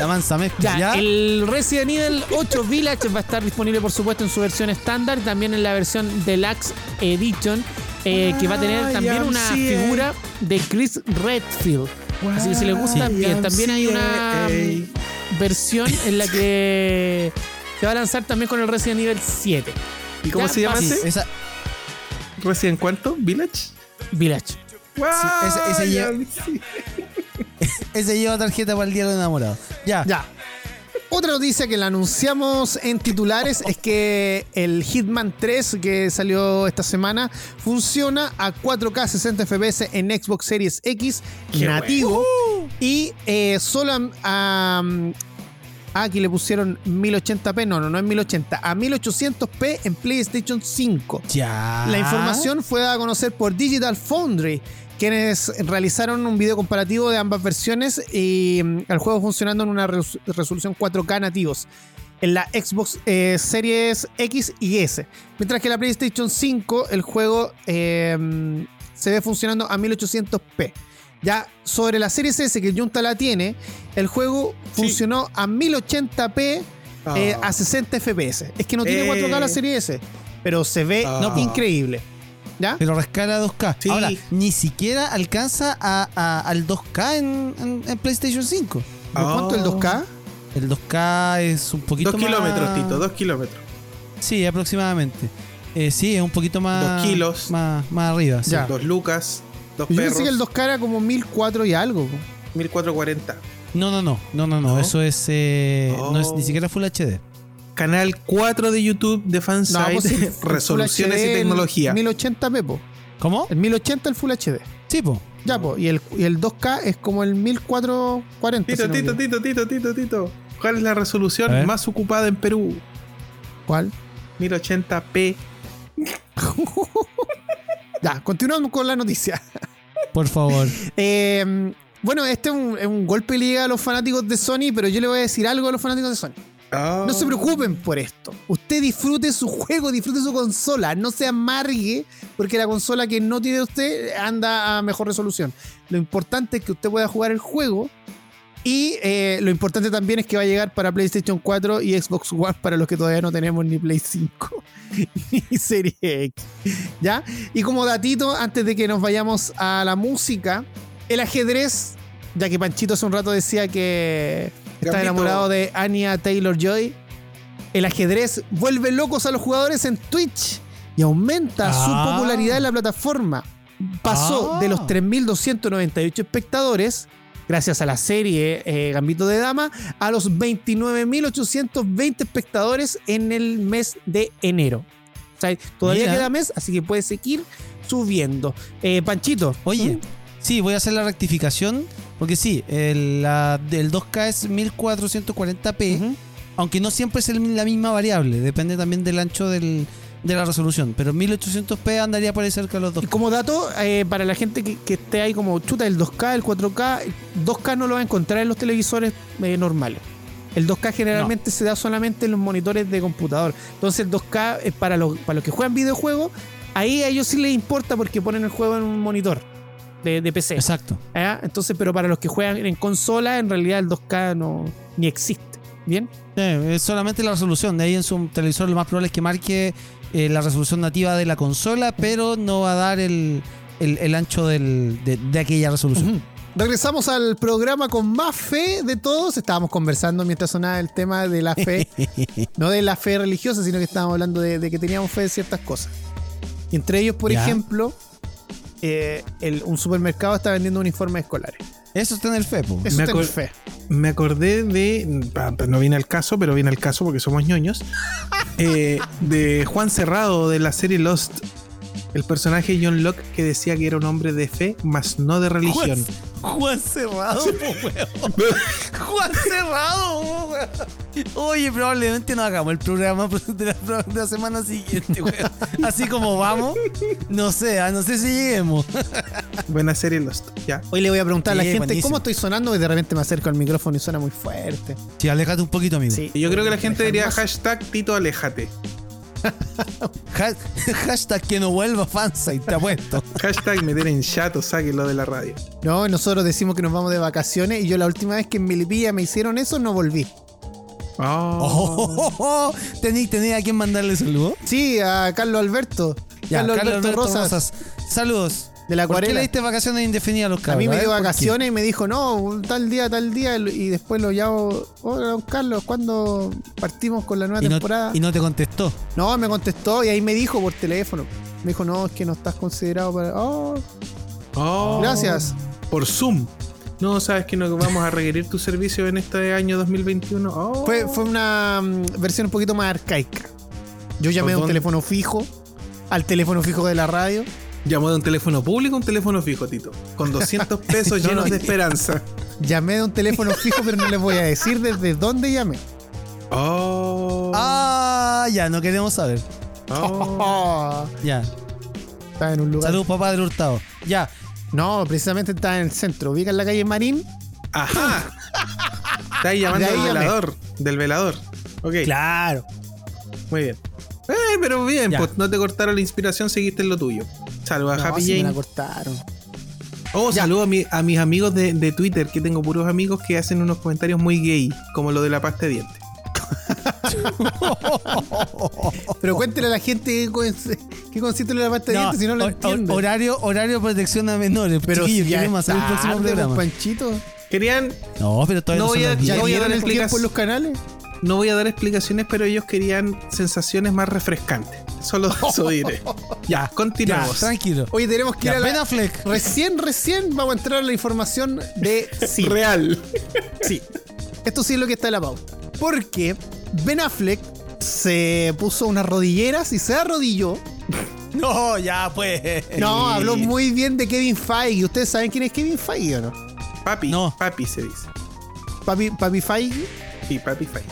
C: La mansa mezcla.
A: Ya, El Resident Evil 8 Village va a estar disponible, por supuesto, en su versión estándar, también en la versión Deluxe Edition, eh, que va a tener también una figura de Chris Redfield. Así que si les gusta, bien. También hay una versión en la que se va a lanzar también con el Resident Evil 7.
B: ¿Y cómo se llama ese? Esa... ¿Resident cuánto? ¿Village?
A: Village.
C: ese, lleva, tarjeta para el día de enamorado. Ya.
A: Ya. Otra noticia que la anunciamos en titulares es que el Hitman 3 que salió esta semana funciona a 4K 60 FPS en Xbox Series X nativo y eh, solo a, Ah, aquí le pusieron 1080p. No, no, no es 1080. A 1800p en PlayStation 5.
C: Ya.
A: La información fue dada a conocer por Digital Foundry, quienes realizaron un video comparativo de ambas versiones y mm, el juego funcionando en una resolución 4K nativos en la Xbox eh, Series X y S. Mientras que en la PlayStation 5 el juego eh, mm, se ve funcionando a 1800p. Ya sobre la Series S que Junta la tiene, el juego funcionó a 1080p eh, a 60 FPS. Es que no tiene 4K la eh. Serie S, pero se ve ah. increíble. ¿Ya?
C: Pero rescala 2K. Ahora, ni siquiera alcanza al 2K en, PlayStation 5.
A: ¿Cuánto el 2K?
C: El 2K es un poquito
B: más.
C: Dos
B: kilómetros, Tito, dos kilómetros.
C: Sí, aproximadamente. Eh, sí, es un poquito más.
B: Dos kilos.
C: Más, más arriba.
B: Ya. Dos lucas. Dos
A: Yo pensé que el 2K era como 1004 y algo.
B: 1440.
C: No, no, no, no, no, no. Eso es, eh, no es ni siquiera Full HD.
B: Canal 4 de YouTube de Fansite, pues resoluciones y tecnología.
A: 1080p, Pepo.
C: ¿Cómo?
A: El 1080 el Full HD.
C: Sí, po.
A: Ya, po. Y el, y el 2K es como el 1440.
B: Tito, tito, tito, tito, tito, tito. ¿Cuál es la resolución más ocupada en Perú?
A: ¿Cuál?
B: 1080p.
A: Ya, continuamos con la noticia.
C: Por favor.
A: Eh, bueno, este es un, golpe de liga a los fanáticos de Sony, pero yo le voy a decir algo a los fanáticos de Sony. No se preocupen por esto. Usted disfrute su juego, disfrute su consola. No se amargue porque la consola que no tiene usted anda a mejor resolución. Lo importante es que usted pueda jugar el juego Y eh, lo importante también es que va a llegar para PlayStation 4 y Xbox One para los que todavía no tenemos ni Play 5 ni Serie X. ¿Ya? Y como datito, antes de que nos vayamos a la música, el ajedrez, ya que Panchito hace un rato decía que está enamorado de Anya Taylor Joy, el ajedrez vuelve locos a los jugadores en Twitch y aumenta su
C: Ah.
A: popularidad en la plataforma. Pasó
C: Ah.
A: de los 3.298 espectadores, gracias a la serie eh, Gambito de Dama, a los 29.820 espectadores en el mes de enero. O sea, todavía
C: Mira.
A: queda mes, así que puede seguir subiendo. Eh, Panchito.
C: Oye,
A: ¿Mm?
C: sí, voy a hacer la rectificación. Porque sí, el, la- el 2K es 1440p.
A: Ujú.
C: Aunque no siempre es el- la misma variable. Depende también del ancho del- de la resolución. Pero 1800p andaría por ahí cerca de los
A: Y
C: 2K.
A: como dato, eh, para la gente que, que esté ahí como chuta, el 2K, el 4K, el 2K no lo va a encontrar en los televisores eh, normales. El 2K generalmente se da solamente en los monitores de computador. Entonces el 2K es para los, para los que juegan videojuegos. Ahí a ellos sí les importa porque ponen el juego en un monitor de, de PC.
C: Exacto.
A: Entonces, pero para los que juegan en consola, en realidad el 2K no ni existe. ¿Bien?
C: Eh, es solamente la resolución. De ahí en su televisor lo más probable es que marque eh, la resolución nativa de la consola, pero no va a dar el, el- el ancho del- de, de aquella resolución.
A: Regresamos al programa con más fe de todos. Estábamos conversando mientras sonaba el tema de la fe. no de la fe religiosa, sino que estábamos hablando de, de que teníamos fe de ciertas cosas. Y entre ellos, por
C: Ya.
A: ejemplo, eh, el- un supermercado está vendiendo uniformes escolares.
C: Eso está en el FEPO.
A: Eso
B: Me
A: tener
B: acor-
A: fe.
B: Me acordé de. No viene al caso, pero viene al caso porque somos ñoños. eh, de Juan Cerrado de la serie Lost. El personaje John Locke que decía que era un hombre de fe, mas no de religión.
C: Juan Cerrado, po, weón. Juan Cerrado, po, weón. Oye, probablemente no hagamos el programa de la, de la semana siguiente, weón. Así como vamos, no sé, ah, no sé si lleguemos.
B: Buena serie Lost. Ya.
A: Hoy le voy a preguntar a la gente
C: buenísimo.
A: cómo estoy sonando y de repente me acerco al micrófono y suena muy fuerte.
C: Sí, aléjate un poquito, amigo.
A: Sí.
B: Yo creo que la gente diría
A: Más-
B: hashtag Tito Aléjate.
C: Ha- hashtag que no vuelva fansa y te apuesto.
B: Hashtag meter en chato, sáquenlo de la radio.
A: No, nosotros decimos que nos vamos de vacaciones y yo la última vez que en Melipilla me hicieron eso no volví.
B: Oh.
C: Oh, oh, oh. ¿Tení, tení a quién mandarle saludos?
A: Sí, a Carlos Alberto.
C: Ya,
A: Carlos, Alberto, Rosas,
C: Saludos.
A: De la
C: ¿Por qué
A: acuarela.
C: le diste vacaciones indefinidas a los
A: A
C: cabros?
A: mí me dio vacaciones y me dijo, no, tal día, tal día, y después lo llamo, hola, don Carlos, ¿cuándo partimos con la nueva
C: Y no,
A: temporada?
C: y no te contestó.
A: No, me contestó y ahí me dijo por teléfono. Me dijo, no, es que no estás considerado para... Oh,
B: Oh.
A: gracias.
B: Por Zoom. No, sabes que no vamos a requerir tu servicio en este año 2021. Oh.
A: Fue, fue una mm, versión un poquito más arcaica. Yo llamé a un teléfono fijo, al teléfono fijo de la radio.
B: Llamó de un teléfono público a un teléfono fijo, Tito. Con 200 pesos
A: No,
B: llenos
A: no.
B: de esperanza.
A: Llamé de un teléfono fijo, pero no les voy a decir desde dónde llamé.
B: Oh.
C: Ah, ya, no queremos saber.
B: Oh.
C: Ya.
A: Estaba en un lugar.
C: Saludos, papá del Hurtado. Ya.
A: No, precisamente estaba en el centro. Ubica en la calle Marín.
B: Ajá. Está ahí llamando
A: De ahí
B: del
A: llamé.
B: velador. Del velador. Ok.
A: Claro.
B: Muy bien. Eh, pero bien,
C: Ya.
B: pues no te cortaron la inspiración, seguiste en lo tuyo. Saludos a
A: No,
B: Happy
A: sí me la cortaron.
B: Oh,
A: Ya.
B: saludos a, mi- a mis amigos de, de Twitter, que tengo puros amigos que hacen unos comentarios muy gay, como lo de la pasta de dientes.
A: Pero cuéntele a la gente qué, cons- qué consiste la pasta de
C: No,
A: dientes si no lo
C: hor-
A: entiende.
C: horario, horario de protección a menores.
A: pero si ya
C: queremos hacer el próximo programa.
A: Panchito.
B: Querían,
C: No, pero todavía
B: No voy a-
C: las
A: ¿Ya
B: no voy a
C: 10.
B: dar
A: tiempo en los canales?
B: no voy a dar explicaciones, pero ellos querían sensaciones más refrescantes. Solo eso diré. Ya,
C: Ya,
B: continuamos.
C: tranquilo.
A: Oye, tenemos que ir a la-
C: Ben Affleck.
A: Recién, recién vamos a entrar a la información de sí.
B: Real.
A: Sí. Esto sí es lo que está en la pauta. Porque Ben Affleck se puso unas rodilleras y se arrodilló.
C: No, ya pues.
A: No, habló muy bien de Kevin Feige. ¿Ustedes saben quién es Kevin Feige o no?
B: Papi,
C: No.
B: papi se dice.
A: Papi, Papi Feige.
B: Sí, papi Fai.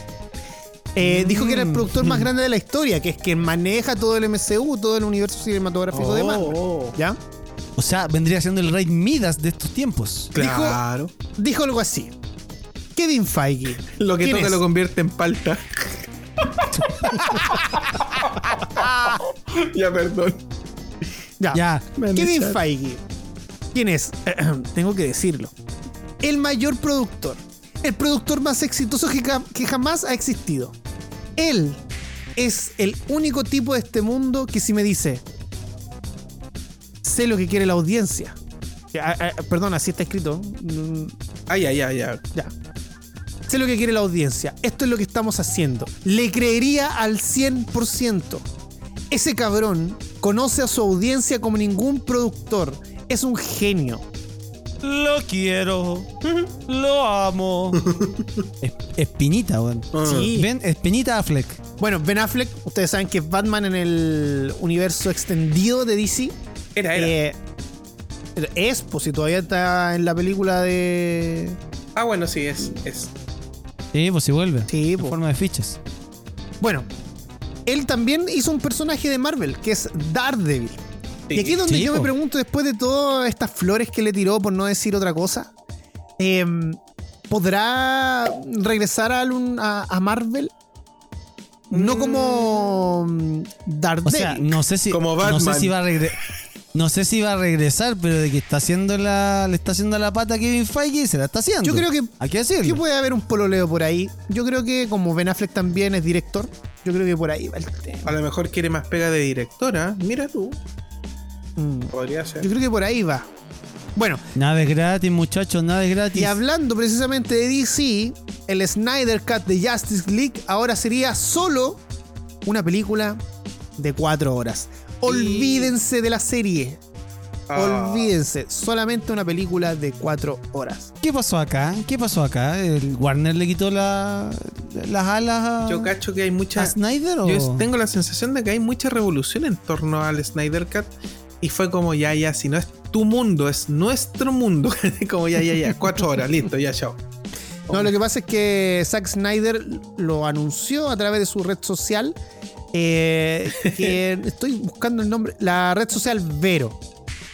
A: Eh, dijo que era el
C: Mm.
A: productor más grande de la historia, que es quien maneja todo el MCU, todo el universo cinematográfico de Marvel.
B: Oh,
A: ¿Ya?
C: O sea, vendría siendo el rey Midas de estos tiempos.
B: claro.
A: Dijo algo así. Kevin Feige.
B: Lo que
A: ¿quién
B: toca
A: es?
B: lo convierte en palta. ya, perdón.
A: Ya.
C: Ya.
A: Kevin. Feige. ¿Quién es? Tengo que decirlo. El mayor productor el productor más exitoso que, jamás ha existido. Él es el único tipo de este mundo que si me dice, sé lo que quiere la audiencia. Ah, ah, perdón, así está escrito.
B: Ay, ay, ay, ay.
A: Ya. Sé lo que quiere la audiencia. Esto es lo que estamos haciendo. Le creería al 100%. Ese cabrón conoce a su audiencia como ningún productor. Es un genio.
C: Lo quiero. lo amo. Espinita, weón.
A: Ah. Sí.
C: Ven, Espinita Affleck.
A: Bueno, Ben Affleck, ustedes saben que es Batman en el universo extendido de DC.
B: Era, era. Eh,
A: es, pues si todavía está en la película de.
B: Ah, bueno, sí, es. es.
C: Sí, pues si vuelve.
A: Sí,
C: en forma de fichas.
A: Bueno, él también hizo un personaje de Marvel, que es Daredevil. Y aquí es donde yo me pregunto, después de todas estas flores que le tiró, por no decir otra cosa, em, ¿podrá regresar a, a, Marvel? No mm. como Daredevil. O sea,
C: no sé si,
B: como No
C: sé si va a regresar. No sé si va a regresar, pero de que está haciendo la, le está haciendo la pata a Kevin Feige, se la está haciendo.
A: Yo creo que,
C: Hay que, decirlo.
A: que puede haber un pololeo por ahí. Yo creo que como Ben Affleck también es director, yo creo que por ahí va el tema.
B: A lo mejor quiere más pega de directora. Mira tú.
A: Mm. Podría ser. Yo creo que por ahí va. Bueno.
C: Nada es gratis, muchachos, nada es gratis.
A: Y hablando precisamente de DC, el Snyder Cut de Justice League ahora sería solo una película de cuatro horas. Olvídense de la serie. Ah. Olvídense, solamente una película de cuatro horas.
C: ¿Qué pasó acá? ¿Qué pasó acá? ¿El Warner le quitó la, las alas a,
B: Yo cacho que hay mucha.
C: Snyder?
B: Yo tengo la sensación de que hay mucha revolución en torno al Snyder Cut. Y fue como, ya, ya, si no es tu mundo, es nuestro mundo. como, ya, ya, ya, cuatro horas, listo, ya, chao.
A: No, lo que pasa es que Zack Snyder lo anunció a través de su red social eh, que estoy buscando el nombre, la red social Vero.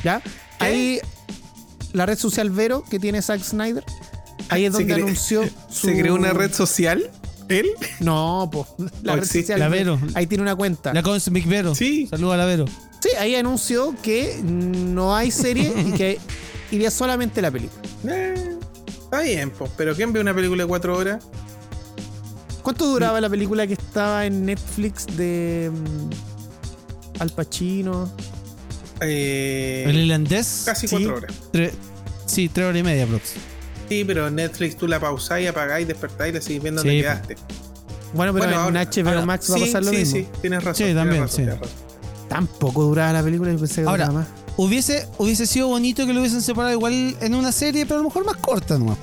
A: ¿Ya? Ahí, la red social Vero que tiene Zack Snyder. Ahí es donde anunció.
B: ¿Se creó una red social? ¿Él?
A: No, pues. La red social.
C: La Vero.
A: Ahí tiene una cuenta.
C: La Cosmic Vero.
B: Sí.
C: Saludos a la Vero.
A: Sí, ahí anunció que no hay serie y que iría solamente la película.
B: Eh, está bien, pues. Pero ¿quién ve una película de cuatro horas?
A: ¿Cuánto duraba la película que estaba en Netflix de mm, Al Pacino?
B: Eh,
C: ¿El irlandés?
B: Casi cuatro horas.
C: sí, tres horas y media, Prox.
B: Sí, pero Netflix tú la pausáis, apagáis, despertáis y le seguís viendo donde quedaste.
A: Bueno, pero en HBO Max va a pasar lo
B: sí,
A: mismo.
B: Sí, tienes razón.
C: Sí, también,
B: sí.
A: Tampoco duraba la película y pensé que
C: Ahora,
A: más.
C: Hubiese, hubiese sido bonito que lo hubiesen separado igual en una serie, pero a lo mejor más corta nomás.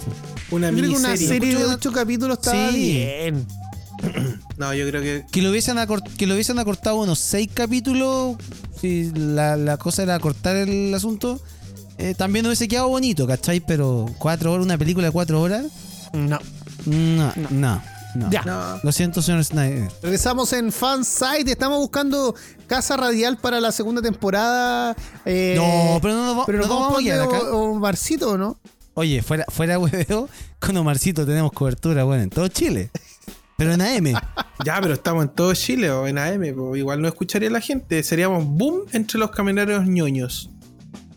A: Una una serie de ocho capítulos estaba bien.
B: no, yo creo que.
C: Que lo hubiesen, que lo hubiesen acortado unos seis capítulos. Si la, cosa era cortar el asunto. Eh, también hubiese quedado bonito, ¿cachai? Pero cuatro horas, una película de cuatro horas.
A: No.
C: No, no. no.
A: Ya.
C: Lo siento, señor Snyder.
A: Regresamos en Fansite. Estamos buscando casa radial para la segunda temporada. Eh,
C: no, pero no,
A: no, pero
C: no,
A: vamos a poner un barcito, ¿no?
C: Oye, fuera, fuera hueveo, con Omarcito tenemos cobertura, bueno, en todo Chile. Pero en AM.
B: ya, pero estamos en todo Chile o en AM, igual no escucharía la gente. Seríamos boom entre los camioneros ñoños.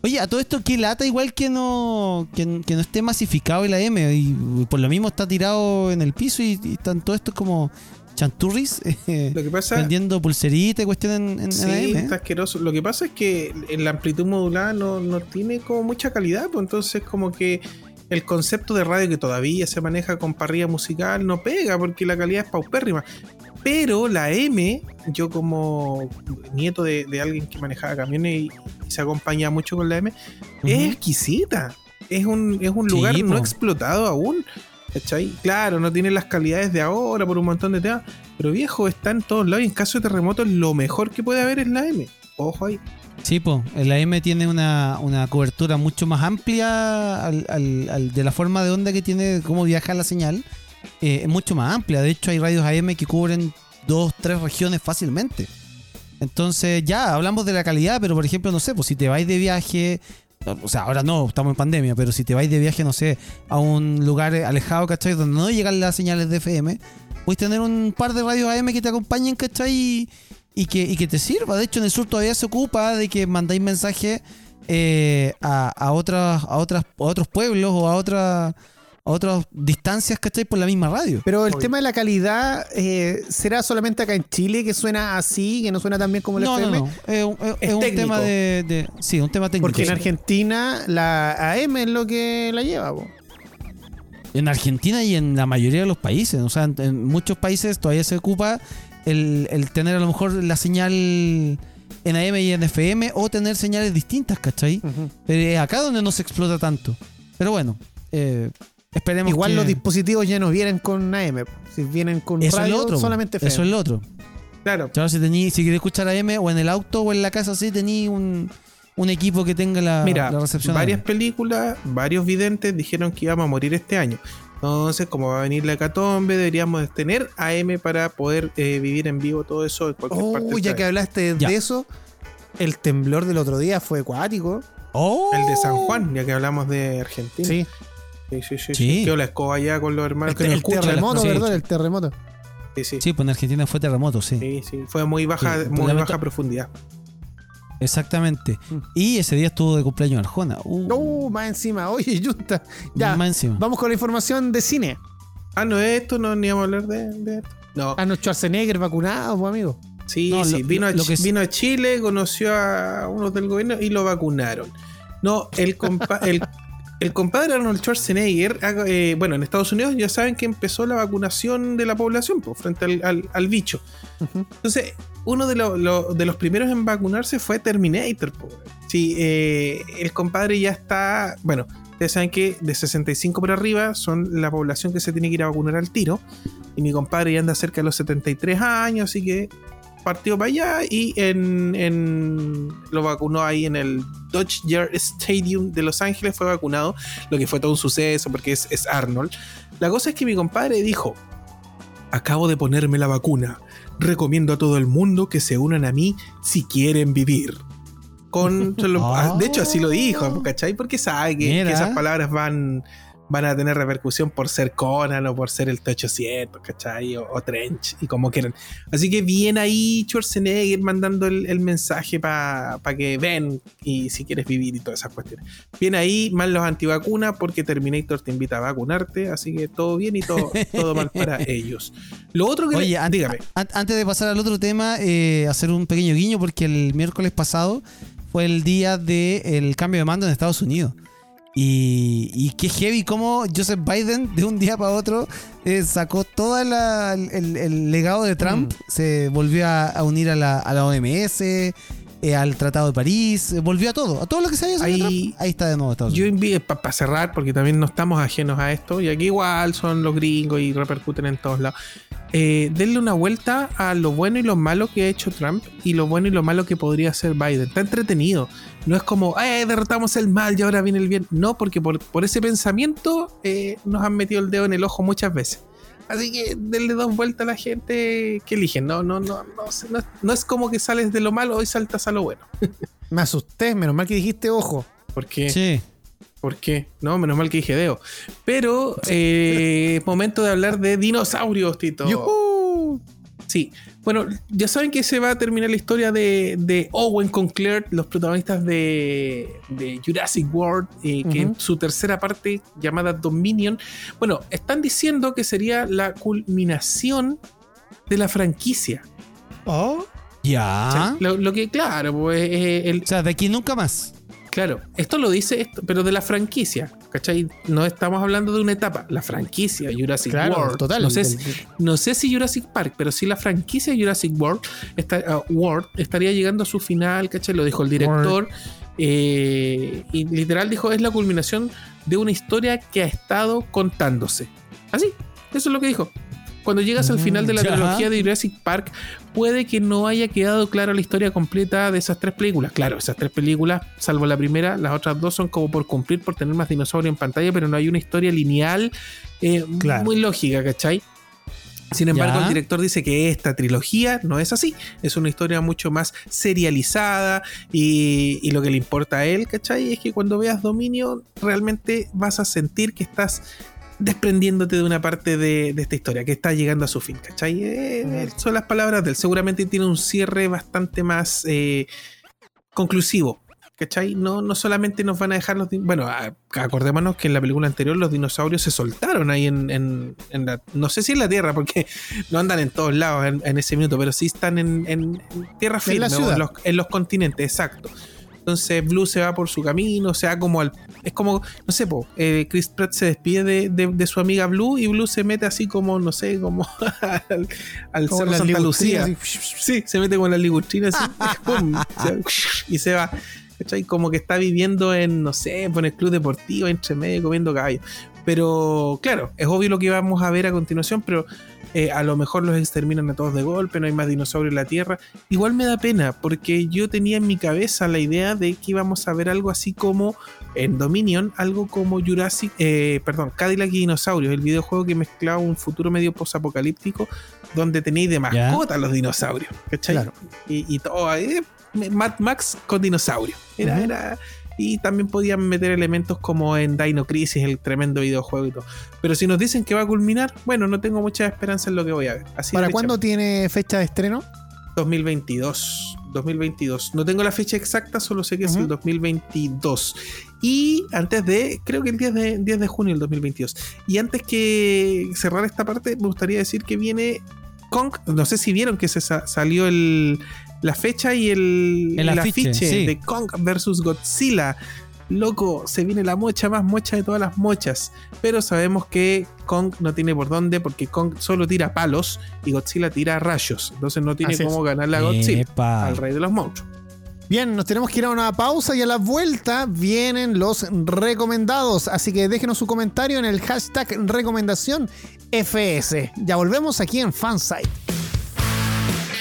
C: Oye, a todo esto, ¿qué lata? Igual que no, que, no esté masificado el AM y, por lo mismo está tirado en el piso y, están todo esto como chanturris
B: eh, lo que pasa,
C: vendiendo pulseritas y cuestiones en,
B: sí,
C: AM.
B: está asqueroso. Lo que pasa es que en la amplitud modulada no, no tiene como mucha calidad, pues entonces como que el concepto de radio que todavía se maneja con parrilla musical no pega porque la calidad es paupérrima. Pero la M, yo como nieto de, alguien que manejaba camiones y, se acompaña mucho con la M, es exquisita. Es un, es un lugar no explotado aún. ¿Cachai? Claro, no tiene las calidades de ahora por un montón de temas. Pero viejo, está en todos lados y en caso de terremoto lo mejor que puede haber es la M. Ojo ahí.
C: Sí, pues, el AM tiene una, cobertura mucho más amplia de la forma de onda que tiene, cómo viaja la señal. Eh, es mucho más amplia. De hecho, hay radios AM que cubren dos, tres regiones fácilmente. Entonces, ya, hablamos de la calidad, pero por ejemplo, no sé, pues si te vais de viaje, o sea, ahora no, estamos en pandemia, pero si te vais de viaje, no sé, a un lugar alejado, ¿cachai? Donde no llegan las señales de FM, puedes tener un par de radios AM que te acompañen, ¿cachai? y que, y que te sirva. De hecho, en el sur todavía se ocupa de que mandáis mensajes eh, a, otras, a, otras, a otros pueblos o a otras otras distancias, ¿cachai? Por la misma radio.
A: Pero el tema de la calidad, eh, ¿será solamente acá en Chile que suena así, que no suena tan bien como el
C: no,
A: FM?
C: No, no, es, un, tema de, Sí, un tema técnico.
A: Porque en Argentina la AM es lo que la lleva,
C: En Argentina y en la mayoría de los países. O sea, en, muchos países todavía se ocupa el, tener a lo mejor la señal en AM y en FM o tener señales distintas, ¿cachai? Pero es acá donde no se explota tanto. Pero bueno, eh, Esperemos
A: Igual los dispositivos ya no vienen con AM. Si vienen con
C: Eso
A: radio,
C: es otro,
A: solamente FM.
C: Eso es lo otro.
B: Claro.
C: Claro, si, tení, si querés escuchar AM o en el auto o en la casa, sí, tení un, equipo que tenga la,
B: Mira,
C: la recepción.
B: Varias películas, varios videntes dijeron que íbamos a morir este año. Entonces, como va a venir la hecatombe, deberíamos tener AM para poder eh, vivir en vivo todo eso en cualquier parte.
A: Oh, ya que hablaste de eso, el temblor del otro día fue acuático.
C: Oh.
B: El de San Juan, ya que hablamos de Argentina.
A: Sí.
B: Sí, sí, sí. sí. la escoba allá con los hermanos.
A: El, terremoto, ¿verdad? El terremoto.
B: Sí, sí.
C: Sí, pues en Argentina fue terremoto, sí.
B: Sí, sí. Fue muy baja, muy baja profundidad.
C: Exactamente. Mm. Y ese día estuvo de cumpleaños Arjona.
A: Uh. No, más encima. Oye, Junta. Ya. Más encima. Vamos con la información de cine.
B: Ah, no es esto, no ni vamos a hablar de, esto. No.
A: Ah, no, Schwarzenegger vacunado, pues, amigo.
B: Sí, sí. vino, a, vino a Chile, conoció a unos del gobierno y lo vacunaron. No, el, compa el el compadre Arnold Schwarzenegger, eh, bueno, en Estados Unidos ya saben que empezó la vacunación de la población pues, frente al, bicho. Entonces, uno de, de, los primeros en vacunarse fue Terminator. Sí, eh, el compadre ya está, bueno, ustedes saben que de 65 por arriba son la población que se tiene que ir a vacunar al tiro. Y mi compadre ya anda cerca de los 73 años, así que partió para allá y en, lo vacunó ahí en el Dodger Stadium de Los Ángeles, fue vacunado, lo que fue todo un suceso porque es, es Arnold. La cosa es que mi compadre dijo, acabo de ponerme la vacuna, recomiendo a todo el mundo que se unan a mí si quieren vivir. Con, de hecho, así lo dijo, ¿cachai? Porque sabe que esas palabras van, van a tener repercusión por ser Conan o por ser el T-800, ¿cachai? O, Trench, y como quieran. Así que bien ahí Schwarzenegger mandando el, mensaje para que ven y si quieres vivir y todas esas cuestiones. Bien ahí, mal los antivacunas porque Terminator te invita a vacunarte, así que todo bien y todo, todo mal para ellos. Lo otro que...
C: Oye, dígame. antes de pasar al otro tema, eh, hacer un pequeño guiño porque el miércoles pasado fue el día del cambio de mando en Estados Unidos. Y, y qué heavy como Joseph Biden de un día para otro eh, sacó todo el, legado de Trump, mm. se volvió a, unir a la, a la OMS, eh, al Tratado de París, eh, volvió a todo, a todo lo que se había ahí, ahí está de nuevo Estados
B: Yo invito, para cerrar, porque también no estamos ajenos a esto, y aquí igual son los gringos y repercuten en todos lados. Eh, denle una vuelta a lo bueno y lo malo que ha hecho Trump y lo bueno y lo malo que podría hacer Biden. Está entretenido. No es como, eh, derrotamos el mal y ahora viene el bien. No, porque por, ese pensamiento eh, nos han metido el dedo en el ojo muchas veces. Así que denle dos vueltas a la gente que eligen. No, no, no, no, no, es como que sales de lo malo y saltas a lo bueno.
A: Me asusté, menos mal que dijiste ojo.
B: ¿Por qué?
C: Sí.
B: ¿Por qué? No, menos mal que dije Deo. Pero eh, es momento de hablar de dinosaurios, Tito. Sí. Bueno, ya saben que se va a terminar la historia de, Owen con Claire, los protagonistas de, Jurassic World, eh, que en su tercera parte llamada Dominion. Bueno, están diciendo que sería la culminación de la franquicia.
C: Oh. Ya.
B: lo, que, claro, pues.
C: El, o sea, de aquí nunca más.
B: Claro, esto lo dice, esto, pero de la franquicia, ¿cachai? No estamos hablando de una etapa, la franquicia Jurassic World.
A: Total,
B: no, sé, si, no sé si Jurassic Park, pero sí la franquicia Jurassic World, uh, World estaría llegando a su final, ¿cachai? Lo dijo el director. Eh, y literal dijo, es la culminación de una historia que ha estado contándose. Así, eso es lo que dijo cuando llegas al final de la mm, trilogía de Jurassic Park, puede que no haya quedado clara la historia completa de esas tres películas. Claro, esas tres películas, salvo la primera, las otras dos son como por cumplir, por tener más dinosaurios en pantalla, pero no hay una historia lineal eh, muy lógica, ¿cachai? Sin embargo, el director dice que esta trilogía no es así. Es una historia mucho más serializada y, y, lo que le importa a él, ¿cachai? Es que cuando veas Dominio realmente vas a sentir que estás desprendiéndote de una parte de, esta historia que está llegando a su fin, ¿cachai? Eh, son las palabras de él. Seguramente tiene un cierre bastante más eh, conclusivo. ¿Cachai? No, no solamente nos van a dejar los... Bueno, acordémonos que en la película anterior los dinosaurios se soltaron ahí en, en, la... No sé si en la Tierra, porque no andan en todos lados en, ese minuto, pero sí están en, tierra firme, en, los, en los continentes, exacto. Entonces Blue se va por su camino, o sea, como al, es como, no sé, po, eh, Chris Pratt se despide de, su amiga Blue y Blue se mete así como, no sé, como al, al cerro Santa Lucía. Sí, se mete con la ligustrina así, y se va. ¿cachai? Como que está viviendo en, no sé, en el club deportivo, entre medio, comiendo caballo. Pero claro, es obvio lo que vamos a ver a continuación, pero eh, a lo mejor los exterminan a todos de golpe, no hay más dinosaurios en la Tierra. Igual me da pena, porque yo tenía en mi cabeza la idea de que íbamos a ver algo así como en Dominion, algo como Jurassic, eh, perdón, Cadillac y Dinosaurios, el videojuego que mezclaba un futuro medio posapocalíptico donde tenéis de mascota los dinosaurios, ¿cachai? Y, todo, eh, Mad Max con dinosaurios. Era, era y también podían meter elementos como en Dino Crisis, el tremendo videojuego y todo. Pero si nos dicen que va a culminar, bueno, no tengo mucha esperanza en lo que voy a ver.
A: ¿Para cuándo tiene fecha de estreno?
B: 2022. 2022. No tengo la fecha exacta, solo sé que es el 2022. Y antes de, creo que el 10 de, 10 de junio del 2022. Y antes que cerrar esta parte, me gustaría decir que viene Kong. No sé si vieron que se salió el, la fecha y el, el, afiche, de Kong versus Godzilla. Loco, se viene la mocha más mocha de todas las mochas. Pero sabemos que Kong no tiene por dónde porque Kong solo tira palos y Godzilla tira rayos. Entonces no tiene cómo ganarle a Godzilla, al rey de los monstruos.
A: Bien, nos tenemos que ir a una pausa y a la vuelta vienen los recomendados. Así que déjenos su comentario en el hashtag recomendación FS. Ya volvemos aquí en Fansite.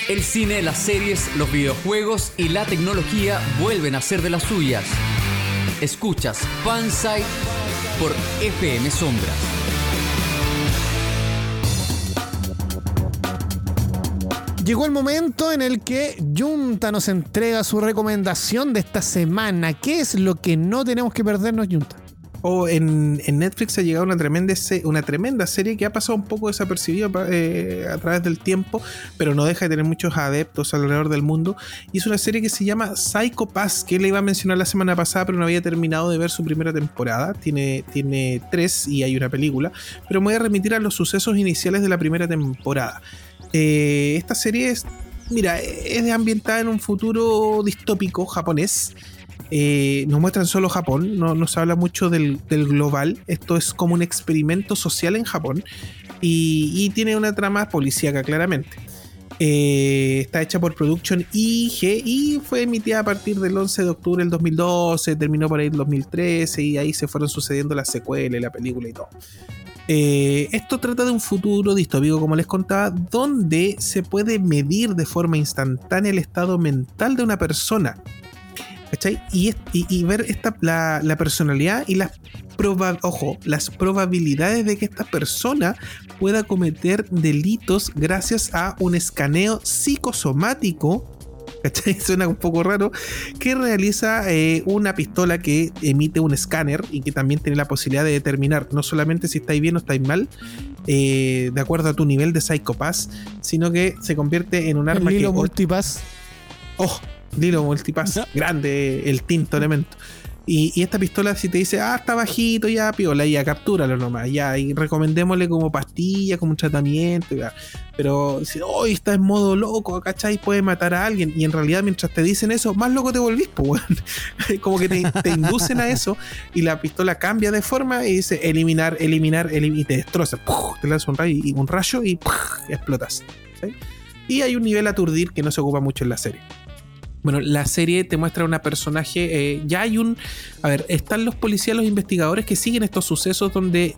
D: El cine, las series, los videojuegos y la tecnología vuelven a ser de las suyas. Escuchas Fansite por FM Sombras.
A: Llegó el momento en el que Junta nos entrega su recomendación de esta semana. ¿Qué es lo que no tenemos que perdernos, Junta?
B: O en, Netflix ha llegado una tremenda, una tremenda serie que ha pasado un poco desapercibida eh, a través del tiempo, pero no deja de tener muchos adeptos alrededor del mundo. Y es una serie que se llama Psycho Pass, que le iba a mencionar la semana pasada, pero no había terminado de ver su primera temporada. Tiene, tres y hay una película, pero me voy a remitir a los sucesos iniciales de la primera temporada. Eh, esta serie es, mira, es ambientada en un futuro distópico japonés eh, nos muestran solo Japón, no nos habla mucho del, global. Esto es como un experimento social en Japón y, tiene una trama policíaca claramente. Eh, está hecha por Production IG y fue emitida a partir del 11 de octubre del 2012, terminó por ahí el 2013 y ahí se fueron sucediendo las secuelas la película y todo. Eh, esto trata de un futuro distópico, como les contaba, donde se puede medir de forma instantánea el estado mental de una persona y, ver esta, la, personalidad y las, ojo, las probabilidades de que esta persona pueda cometer delitos gracias a un escaneo psicosomático ¿cachai? Suena un poco raro, que realiza eh, una pistola que emite un escáner y que también tiene la posibilidad de determinar no solamente si estáis bien o estáis mal, eh, de acuerdo a tu nivel de Psychopass, sino que se convierte en un arma
A: que. multipass.
B: Oh, Dilo multipass, grande el tinto elemento. Y, esta pistola, si te dice, ah, está bajito, ya, piola, ya, captúralo nomás, ya, y recomendémosle como pastilla, como un tratamiento, ya. Pero si hoy está en modo loco, ¿cachai? Puede matar a alguien. Y en realidad, mientras te dicen eso, más loco te volvís, pues, como que te, inducen a eso, y la pistola cambia de forma y dice eliminar, eliminar, eliminar, y te destroza, te lanza un rayo y, un rayo y, explotas. Y hay un nivel aturdir que no se ocupa mucho en la serie. Bueno, la serie te muestra una personaje. Eh, ya hay un. A ver, están los policías, los investigadores que siguen estos sucesos donde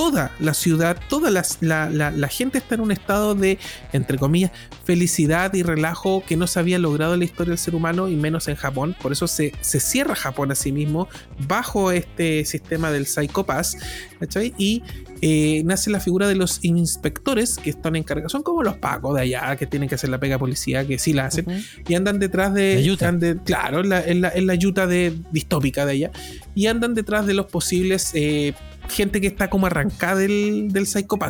B: toda la ciudad, toda la, la, gente está en un estado de, entre comillas, felicidad y relajo que no se había logrado en la historia del ser humano y menos en Japón. Por eso se, cierra Japón a sí mismo bajo este sistema del Psychopass. ¿cachai? Y eh, nace la figura de los inspectores que están encargados. Son como los pacos de allá que tienen que hacer la pega policía, que sí la hacen. Y andan detrás de. claro, en la, en, la, yuta de, distópica de allá. Y andan detrás de los posibles. Eh, gente que está como arrancada del, del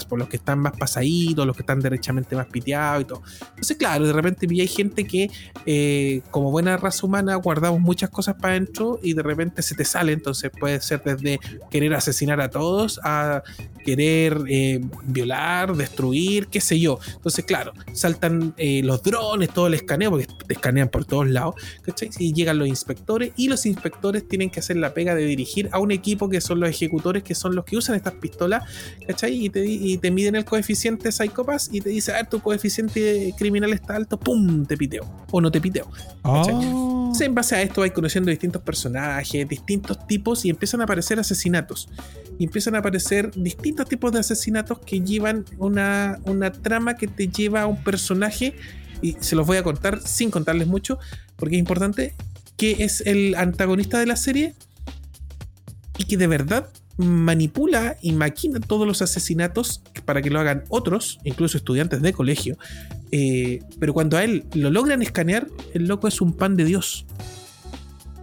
B: por los que están más pasaditos, los que están derechamente más piteados y todo. Entonces, claro, de repente hay gente que, eh, como buena raza humana, guardamos muchas cosas para adentro y de repente se te sale. Entonces, puede ser desde querer asesinar a todos a querer eh, violar, destruir, qué sé yo. Entonces, claro, saltan eh, los drones, todo el escaneo, porque te escanean por todos lados, ¿cachai? Y llegan los inspectores y los inspectores tienen que hacer la pega de dirigir a un equipo que son los ejecutores, que son los que usan estas pistolas, ¿cachai? Y te, y te miden el coeficiente Psychopass y te dice, ah, tu coeficiente criminal está alto, ¡pum! Te piteo. O no te piteo.
C: Oh.
B: en base a esto vais conociendo distintos personajes, distintos tipos y empiezan a aparecer asesinatos. Y empiezan a aparecer distintos tipos de asesinatos que llevan una, una trama que te lleva a un personaje. Y se los voy a contar sin contarles mucho, porque es importante, que es el antagonista de la serie y que de verdad manipula y maquina todos los asesinatos para que lo hagan otros, incluso estudiantes de colegio. Eh, pero cuando a él lo logran escanear, el loco es un pan de Dios.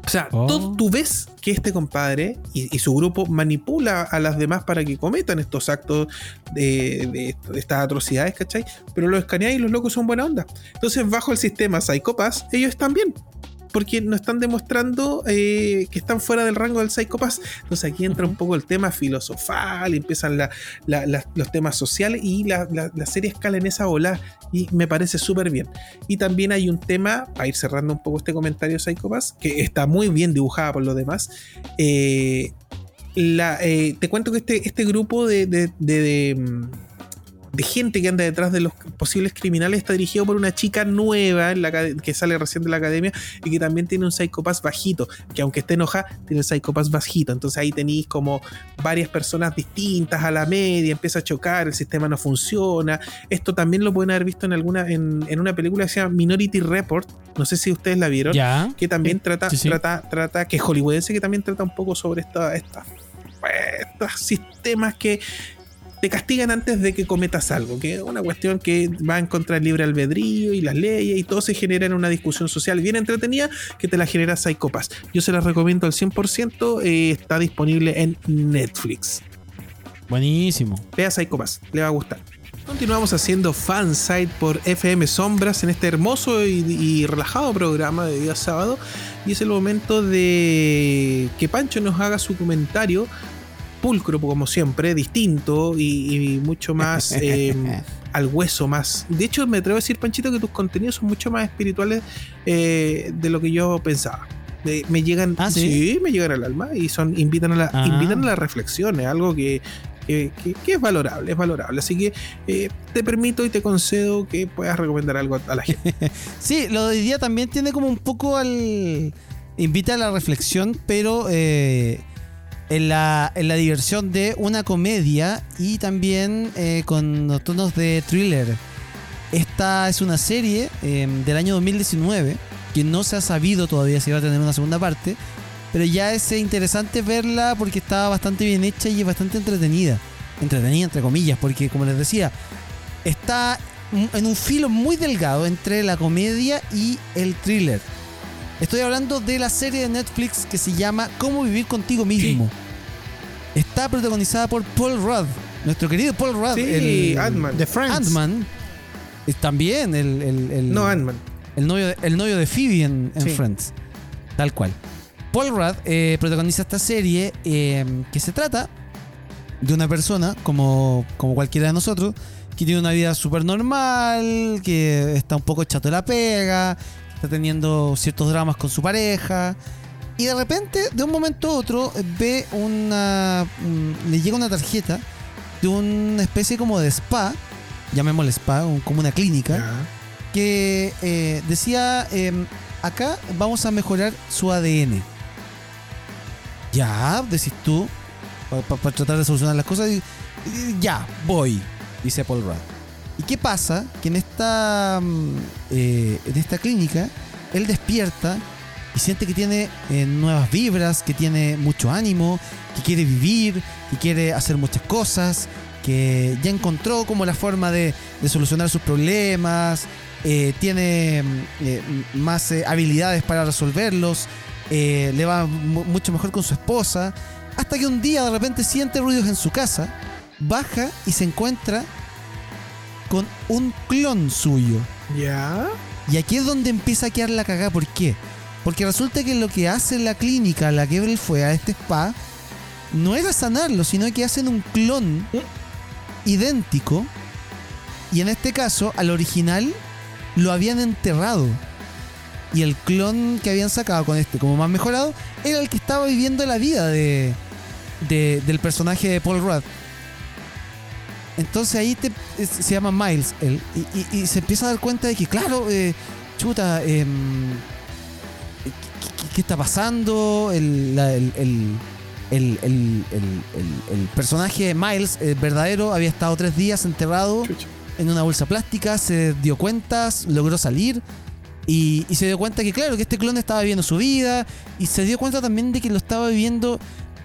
B: O sea,
C: Oh.
B: tú ves que este compadre y, y su grupo manipula a las demás para que cometan estos actos de, de esto- de estas atrocidades, ¿cachai? Pero los escaneáis y los locos son buena onda. Entonces, bajo el sistema Psychopass, ellos están bien. Porque no están demostrando eh, que están fuera del rango del Psychopass. Entonces aquí entra un poco el tema filosofal, y empiezan la- la- la- los temas sociales y la, serie escala en esa ola y me parece súper bien. Y también hay un tema, para ir cerrando un poco este comentario Psychopass, que está muy bien dibujada por lo demás. Eh, la, eh, te cuento que este, este grupo de, de- de- de, mm, de gente que anda detrás de los posibles criminales está dirigido por una chica nueva en la acad- que sale recién de la academia y que también tiene un Psychopass bajito, que aunque esté enojada, tiene el Psychopass bajito. Entonces ahí tenéis como varias personas distintas a la media, empieza a chocar, el sistema no funciona. Esto también lo pueden haber visto en alguna en, en una película que se llama Minority Report, no sé si ustedes la vieron que también trata,
C: sí, sí.
B: trata, trata, que es hollywoodense, que también trata un poco sobre esta, esta- estos sistemas que te castigan antes de que cometas algo, que es una cuestión que va en contra del libre albedrío y las leyes y todo se genera en una discusión social bien entretenida que te la genera Psychopass. Yo se las recomiendo al 100%, eh, está disponible en Netflix.
C: Buenísimo.
B: Vea Psychopass, le va a gustar. Continuamos haciendo fansite por FM Sombras en este hermoso y, y relajado programa de día sábado. Y es el momento de que Pancho nos haga su comentario, pulcro como siempre, distinto y, y mucho más eh, al hueso, más. De hecho, me atrevo a decir, Panchito, que tus contenidos son mucho más espirituales eh, de lo que yo pensaba. Me llegan,
C: Ah, ¿sí?
B: me llegan al alma y son invitan a la,
C: Ah.
B: invitan a la reflexión, es algo que, que, que- que es valorable, es valorable. Así que eh, te permito y te concedo que puedas recomendar algo a, a la gente.
C: Sí, lo de hoy día también tiene como un poco al. Invita a la reflexión, pero eh, en, la, en la diversión de una comedia y también eh, con los tonos de thriller. Esta es una serie eh, del año 2019 que no se ha sabido todavía si va a tener una segunda parte, pero ya es eh, interesante verla porque está bastante bien hecha y es bastante entretenida. Entretenida entre comillas, porque como les decía, está en un filo muy delgado entre la comedia y el thriller. Estoy hablando de la serie de Netflix que se llama Cómo vivir contigo mismo. Está protagonizada por Paul Rudd, nuestro querido Paul Rudd.
B: Sí,
C: el
B: Ant-Man.
A: The Friends.
C: Ant-Man. También el, el- el-
B: No, Ant-Man.
C: el novio, de- el novio de Phoebe en, en
B: Sí.
C: Friends. Tal cual. Paul Rudd eh, protagoniza esta serie eh, que se trata de una persona, como, como cualquiera de nosotros, que tiene una vida súper normal, que está un poco chato de la pega, está teniendo ciertos dramas con su pareja. Y de repente, de un momento a otro, ve una. mm, le llega una tarjeta de una especie como de spa, llamémosle spa, como una clínica que eh, decía, em, acá vamos a mejorar su ADN. Ya, decís tú, para tratar de solucionar las cosas, y- y ya, voy, dice Paul Rudd. ¿Y qué pasa? Que en esta, mm, eh, en esta clínica, él despierta y siente que tiene eh, nuevas vibras, que tiene mucho ánimo, que quiere vivir, que quiere hacer muchas cosas, que ya encontró como la forma de, solucionar sus problemas, eh, tiene mm, eh, más habilidades para resolverlos, le va mu- mucho mejor con su esposa Hasta que un día de repente siente ruidos en su casa, baja y se encuentra con un clon suyo.
B: ¿Ya?
C: Y aquí es donde empieza a quedar la cagada. ¿Por qué? Porque resulta que lo que hace la clínica a la que él fue a este spa no era sanarlo, sino que hacen un clon idéntico. Y en este caso, al original lo habían enterrado. Y el clon que habían sacado con este como más mejorado era el que estaba viviendo la vida de, del personaje de Paul Rudd. Entonces ahí te, se llama Miles él, y, se empieza a dar cuenta de que, claro, eh, chuta, em, ¿qué, está pasando? El, el, personaje de Miles, el verdadero, había estado tres días enterrado en una bolsa plástica, se dio cuenta, logró salir. Y, y, se dio cuenta que, claro, que este clon estaba viviendo su vida. Y se dio cuenta también de que lo estaba viviendo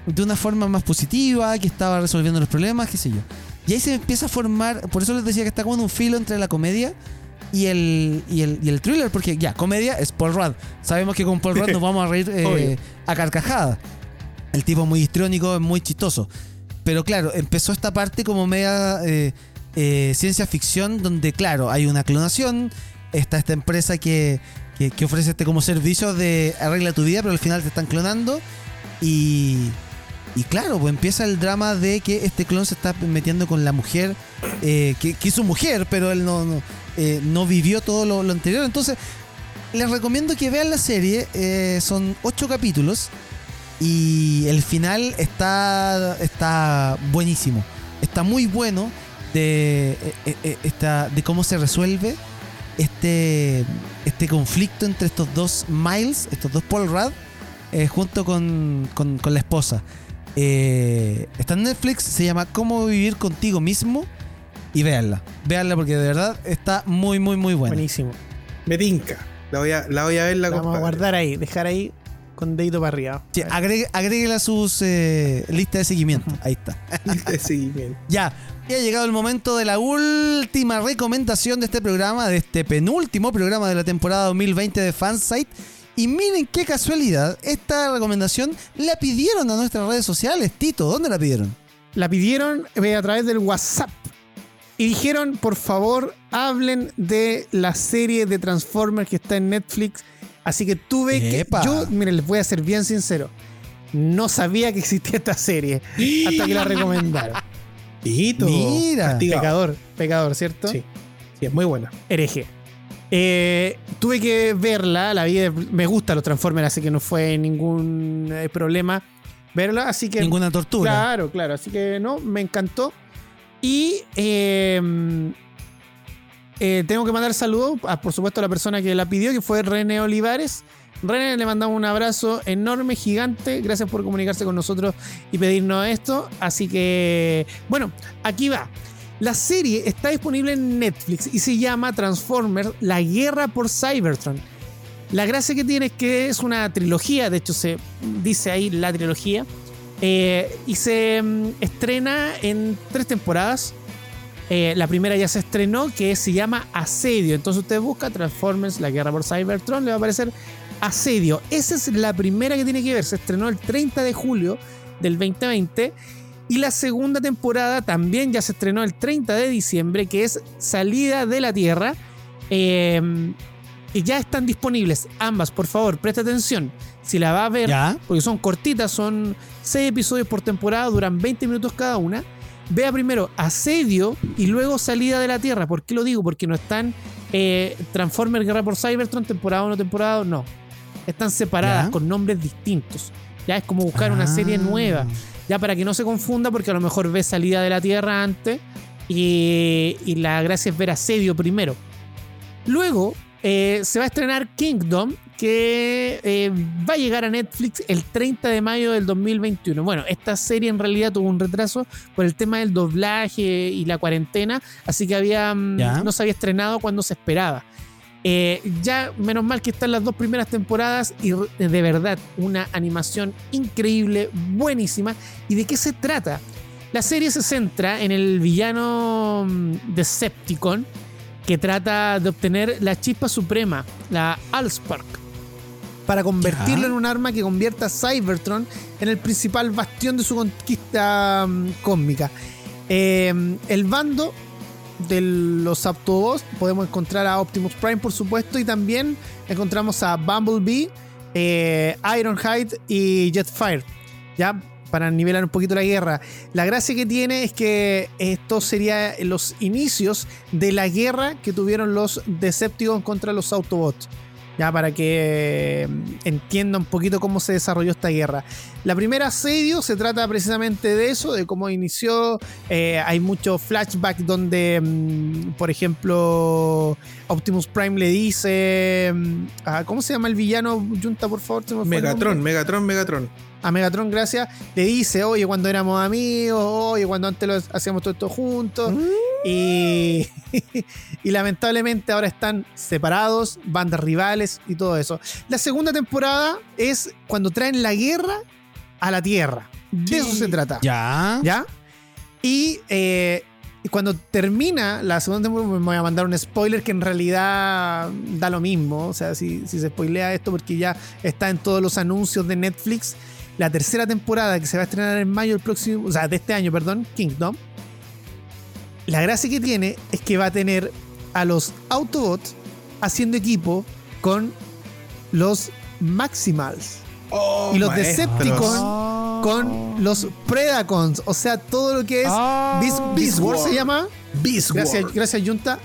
C: de una forma más positiva, que estaba resolviendo los problemas, qué sé yo. Y ahí se empieza a formar, por eso les decía que está como en un filo entre la comedia y el, y el, y el thriller, porque ya, comedia es Paul Rudd. Sabemos que con Paul Rudd nos vamos a reír eh, a carcajada. El tipo muy histrónico, es muy chistoso. Pero claro, empezó esta parte como media eh, eh, ciencia ficción, donde claro, hay una clonación, está esta empresa que, que, que ofrece este como servicio de arregla tu vida, pero al final te están clonando. Y, y claro, pues empieza el drama de que este clon se está metiendo con la mujer, eh, que, es su mujer, pero él no, no, eh, vivió todo lo, anterior. Entonces, les recomiendo que vean la serie. Eh, son ocho capítulos y el final está, está buenísimo. Está muy bueno de, de cómo se resuelve este, este conflicto entre estos dos Miles, estos dos Paul Rudd, junto con, con la esposa. Eh, está en Netflix, se llama Cómo vivir contigo mismo. Y véanla, véanla porque de verdad está muy, muy, muy buena.
A: Buenísimo.
B: Me tinca. La voy a, la voy a ver la,
A: Vamos a guardar ahí, dejar ahí con dedito para arriba.
C: Sí, agréguela a sus eh, listas de seguimiento. Ahí está.
B: Lista de seguimiento.
C: ya, ya ha llegado el momento de la última recomendación de este programa, de este penúltimo programa de la temporada 2020 de Fansite. Y miren qué casualidad, esta recomendación la pidieron a nuestras redes sociales. Tito, ¿dónde la pidieron?
A: La pidieron eh, a través del WhatsApp. Y dijeron, por favor, hablen de la serie de Transformers que está en Netflix. Así que tuve que... Yo, miren, les voy a ser bien sincero. No sabía que existía esta serie hasta que la recomendaron.
B: Tito.
A: Mira. Pecador, pecador, ¿cierto?
B: Sí. Sí, es muy buena.
A: Hereje. Eh, tuve que verla, la vida me gusta los Transformers, así que no fue ningún eh, problema verla, así que...
C: Ninguna tortura.
A: Claro, claro, así que no, me encantó. Y em, eh, tengo que mandar saludos, a, por supuesto, a la persona que la pidió, que fue René Olivares. René, le mandamos un abrazo enorme, gigante. Gracias por comunicarse con nosotros y pedirnos esto. Así que, bueno, aquí va. La serie está disponible en Netflix y se llama Transformers, la guerra por Cybertron. La gracia que tiene es que es una trilogía, de hecho se dice ahí la trilogía, eh, y se mm, estrena en tres temporadas. Eh, la primera ya se estrenó, que se llama Asedio. Entonces usted busca Transformers, la guerra por Cybertron, le va a aparecer Asedio. Esa es la primera que tiene que ver. Se estrenó el 30 de julio del 2020 y la segunda temporada también ya se estrenó el 30 de diciembre, que es Salida de la Tierra. Em, y ya están disponibles ambas, por favor, presta atención. Si la va a ver, porque son cortitas, son 6 episodios por temporada, duran 20 minutos cada una. Vea primero Asedio y luego Salida de la Tierra. ¿Por qué lo digo? Porque no están eh, Transformers Guerra por Cybertron, temporada 1, temporada 2, no. Están separadas con nombres distintos. Ya es como buscar una serie ah. nueva. Ya para que no se confunda, porque a lo mejor ve salida de la Tierra antes y, la gracia es ver asedio primero. Luego eh, se va a estrenar Kingdom, que eh, va a llegar a Netflix el 30 de mayo del 2021. Bueno, esta serie en realidad tuvo un retraso por el tema del doblaje y la cuarentena, así que había, mm, no se había estrenado cuando se esperaba. Eh, ya, menos mal que están las dos primeras temporadas y de verdad una animación increíble, buenísima. ¿Y de qué se trata? La serie se centra en el villano mm, Decepticon que trata de obtener la chispa suprema, la Allspark, para convertirlo en un arma que convierta a Cybertron en el principal bastión de su conquista mm, cósmica. Em, el bando de los Autobots podemos encontrar a Optimus Prime, por supuesto, y también encontramos a Bumblebee, eh, Ironhide y Jetfire. ¿ya? Para nivelar un poquito la guerra. La gracia que tiene es que esto sería los inicios de la guerra que tuvieron los Decepticons contra los Autobots ya para que eh, entienda un poquito cómo se desarrolló esta guerra. La primera asedio se trata precisamente de eso, de cómo inició. Eh, hay muchos flashbacks donde, mm, por ejemplo, Optimus Prime le dice. Mm, ¿Cómo se llama el villano? Junta, por favor.
B: Megatron, Megatron, Megatron
A: a Megatron, gracias, le dice, oye, cuando éramos amigos, oye, cuando antes lo hacíamos todo esto juntos. Mm. Y, y lamentablemente ahora están separados, bandas rivales y todo eso. La segunda temporada es cuando traen la guerra a la Tierra. De eso se trata.
C: Ya.
A: ¿Ya? Y eh, cuando termina la segunda temporada, me voy a mandar un spoiler que en realidad da lo mismo. O sea, si, si se spoilea esto, porque ya está en todos los anuncios de Netflix la tercera temporada que se va a estrenar en mayo del próximo, o sea, de este año, perdón, Kingdom. La gracia que tiene es que va a tener a los Autobots haciendo equipo con los Maximals.
B: Oh,
A: y los Decepticons con los Predacons. O sea, todo lo que es
B: ah.
A: Beast, War se llama.
B: Beast
A: gracias, gracias, Junta.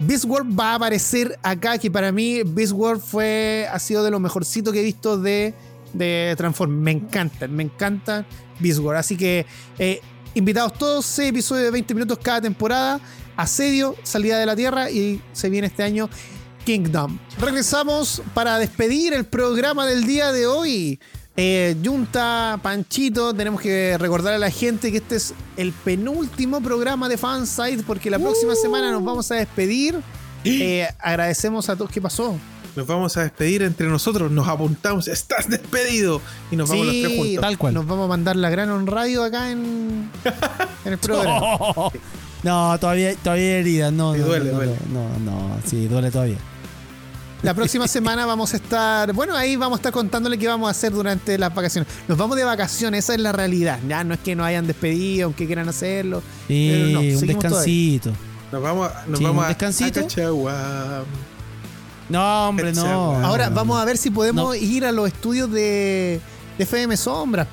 A: Beast War va a aparecer acá, que para mí Beast War fue, ha sido de lo mejorcito que he visto de de Transform. Me encantan, me encanta Beast. Así que eh, invitados todos, 6 episodios de 20 minutos cada temporada. Asedio, salida de la Tierra y se viene este año Kingdom. Regresamos para despedir el programa del día de hoy. Eh, Junta, Panchito, tenemos que recordar a la gente que este es el penúltimo programa de Fansite porque la próxima semana nos vamos a despedir. Eh, agradecemos a todos. ¿Qué pasó?
B: Nos vamos a despedir entre nosotros, nos apuntamos, estás despedido y nos vamos los tres juntos.
A: Tal cual. Nos vamos a mandar la gran on radio acá en, en el programa.
C: no, todavía, todavía herida, no. no,
B: duele,
C: no,
B: duele.
C: No, no, sí, duele todavía.
A: La próxima semana vamos a estar, bueno, ahí vamos a estar contándole qué vamos a hacer durante las vacaciones. Nos vamos de vacaciones, esa es la realidad. Ya no es que nos hayan despedido, aunque quieran hacerlo.
C: Sí, un descansito.
B: Nos vamos, nos vamos
C: un descansito.
B: a
C: no, hombre, no.
A: Ahora vamos a ver si podemos ir a los estudios de, de FM Sombras,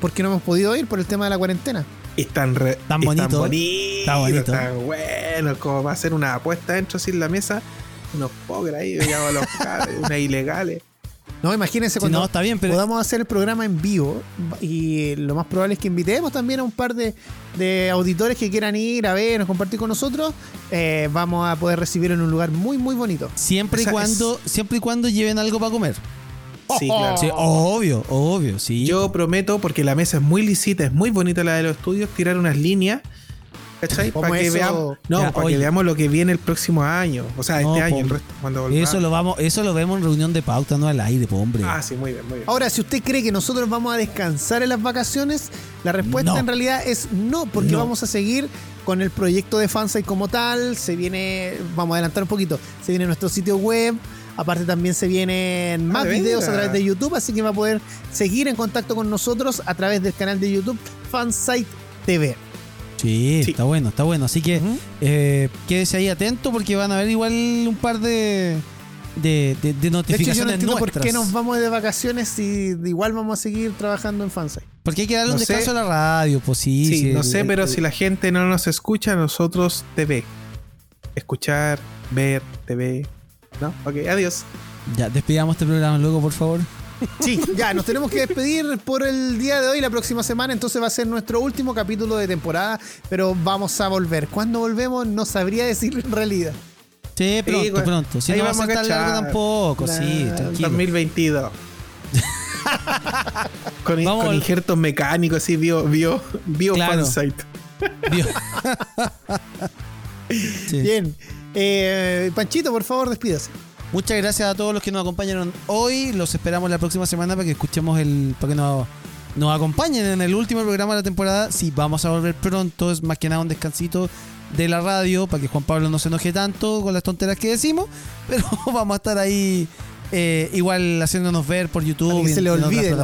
A: porque no hemos podido ir por el tema de la cuarentena.
B: Están re,
C: tan bonito.
B: Tan bonito. Tan bueno, como va a ser una apuesta dentro sin la mesa. Unos pobres ahí, digamos, los unas ilegales.
A: No, imagínense cuando no, está bien, pero... podamos hacer el programa en vivo y lo más probable es que invitemos también a un par de, auditores que quieran ir a vernos, compartir con nosotros. Eh, vamos a poder recibirlo en un lugar muy, muy bonito.
C: Siempre y cuando, siempre y cuando lleven algo para comer.
B: Sí, claro.
C: obvio, obvio, sí.
B: Yo prometo, porque la mesa es muy lisita, es muy bonita la de los estudios, tirar unas líneas ¿Cachai? Para que, veamos, no, para que veamos lo que viene el próximo año. O sea, este año, el resto, cuando
C: Eso lo, vamos, eso lo vemos en reunión de pauta, no al aire, hombre.
B: Ah, sí, muy bien, muy bien.
A: Ahora, si usted cree que nosotros vamos a descansar en las vacaciones, la respuesta en realidad es no, porque vamos a seguir con el proyecto de Fansite como tal. Se viene, vamos a adelantar un poquito, se viene nuestro sitio web. Aparte también se vienen ah, más videos a través de YouTube, así que va a poder seguir en contacto con nosotros a través del canal de YouTube Fansite TV.
C: Sí, está bueno, está bueno. Así que eh, quédese ahí atento porque van a haber igual un par de, de, de, notificaciones
A: de por qué nos vamos de vacaciones si igual vamos a seguir trabajando en Fansite.
C: Porque hay que darle un descanso a la radio, pues sí.
B: Sí, no sé, pero si la gente no nos escucha, nosotros TV. Escuchar, ver, TV. ¿No? Ok, adiós.
C: Ya, despidamos este programa luego, por favor.
A: Sí, ya, nos tenemos que despedir por el día de hoy. La próxima semana, entonces va a ser nuestro último capítulo de temporada, pero vamos a volver. ¿Cuándo volvemos? No sabría decirlo en realidad.
C: Sí, pronto, pronto. Si no vamos a estar largo tampoco, sí, tranquilo.
B: 2022. con, con injertos mecánicos, así, bio, bio, bio
A: claro. Bien. Eh, Panchito, por favor, despídase.
C: Muchas gracias a todos los que nos acompañaron hoy. Los esperamos la próxima semana para que escuchemos el. para que nos, nos acompañen en el último programa de la temporada. Sí, vamos a volver pronto. Es más que nada un descansito de la radio para que Juan Pablo no se enoje tanto con las tonteras que decimos. Pero vamos a estar ahí Eh, igual haciéndonos ver por YouTube.
A: y se le olvide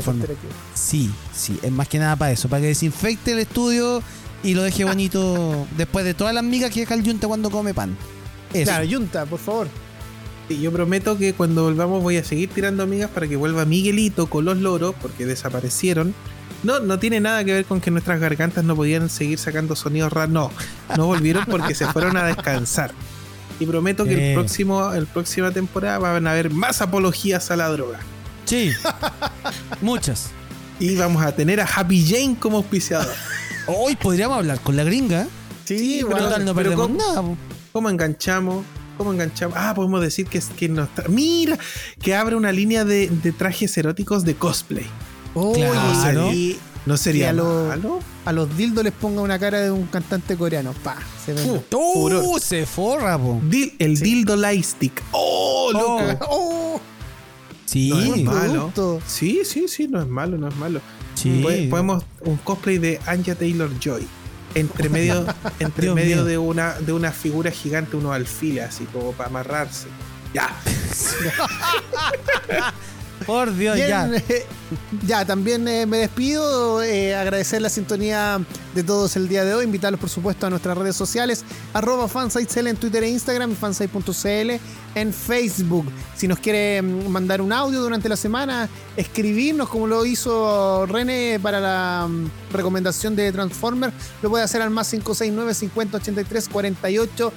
C: Sí, sí, es más que nada para eso, para que desinfecte el estudio y lo deje bonito después de todas las migas que deja el Yunta cuando come pan.
A: Claro, Yunta, por favor.
B: Y yo prometo que cuando volvamos voy a seguir tirando amigas para que vuelva Miguelito con los loros, porque desaparecieron. No, no tiene nada que ver con que nuestras gargantas no podían seguir sacando sonidos raros. No, no volvieron porque se fueron a descansar. Y prometo que el próximo, el próxima temporada van a haber más apologías a la droga.
C: Sí, muchas.
B: Y vamos a tener a Happy Jane como auspiciador.
C: Hoy podríamos hablar con la gringa.
B: Sí, pero no perdemos nada. ¿Cómo enganchamos? ¿Cómo enganchamos? Ah, podemos decir que, que nos Mira, que abre una línea de, trajes eróticos de cosplay.
A: Oh, claro. Y, ¿No sería a, a los dildos les ponga una cara de un cantante coreano. Pa,
C: se ve. Uh, se forra, po.
B: el dildo lightstick. Oh, loco.
C: Oh. Sí,
B: no es malo. Sí, sí, sí, no es malo, no es malo. Sí. Podemos un cosplay de Anja Taylor Joy entre medio, entre medio de una, de una figura gigante, unos alfiles, así como para amarrarse. Ya.
C: Por Dios, ya.
A: ya, también eh, me despido. Eh, agradecer la sintonía de todos el día de hoy. Invitarlos, por supuesto, a nuestras redes sociales. Arroba fansitecl en Twitter e Instagram fansite.cl en Facebook. Si nos quiere mm, mandar un audio durante la semana, escribirnos como lo hizo René para la mm, recomendación de Transformer, lo puede hacer al más 569 50 83 48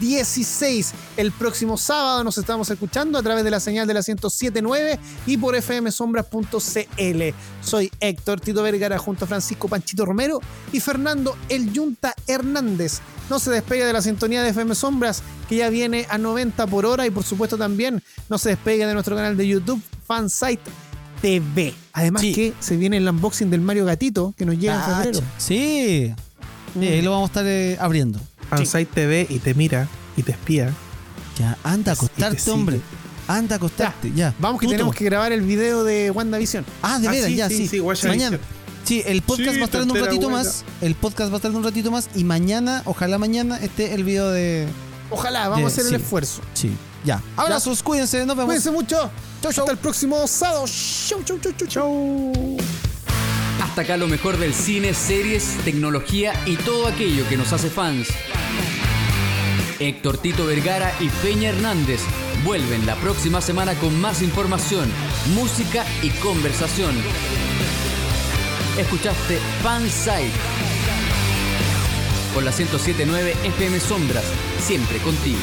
A: 16. El próximo sábado nos estamos escuchando a través de la señal de la 1079 y por fmsombras.cl. Soy Héctor Tito Vergara junto a Francisco Panchito Romero y Fernando El Yunta Hernández. No se despegue de la sintonía de FM Sombras, que ya viene a 90 por hora. Y por supuesto también no se despegue de nuestro canal de YouTube, Fansite TV. Además que se viene el unboxing del Mario Gatito, que nos llega en ah, febrero.
C: Sí. ahí lo vamos a estar eh, abriendo.
B: Fansite TV y te mira y te espía.
C: Ya, anda a acostarte, hombre. Anda a acostarte, ya.
A: Vamos que tenemos que grabar el video de WandaVision.
C: Ah, de ah, veras, ya, sí. Mañana. Sí, el podcast va a estar en un ratito más. El podcast va a estar en un ratito más. Y mañana, ojalá mañana, esté el video de.
A: Ojalá, vamos a hacer el esfuerzo.
C: Sí, ya. Abrazos, cuídense, nos vemos.
A: Cuídense mucho. Chau, chau. Hasta el próximo sábado. Chau, chau, chau, chau, chau.
D: Hasta acá lo mejor del cine, series, tecnología y todo aquello que nos hace fans. Héctor Tito Vergara y Peña Hernández vuelven la próxima semana con más información, música y conversación. Escuchaste Fansite por la 1079 FM Sombras, siempre contigo.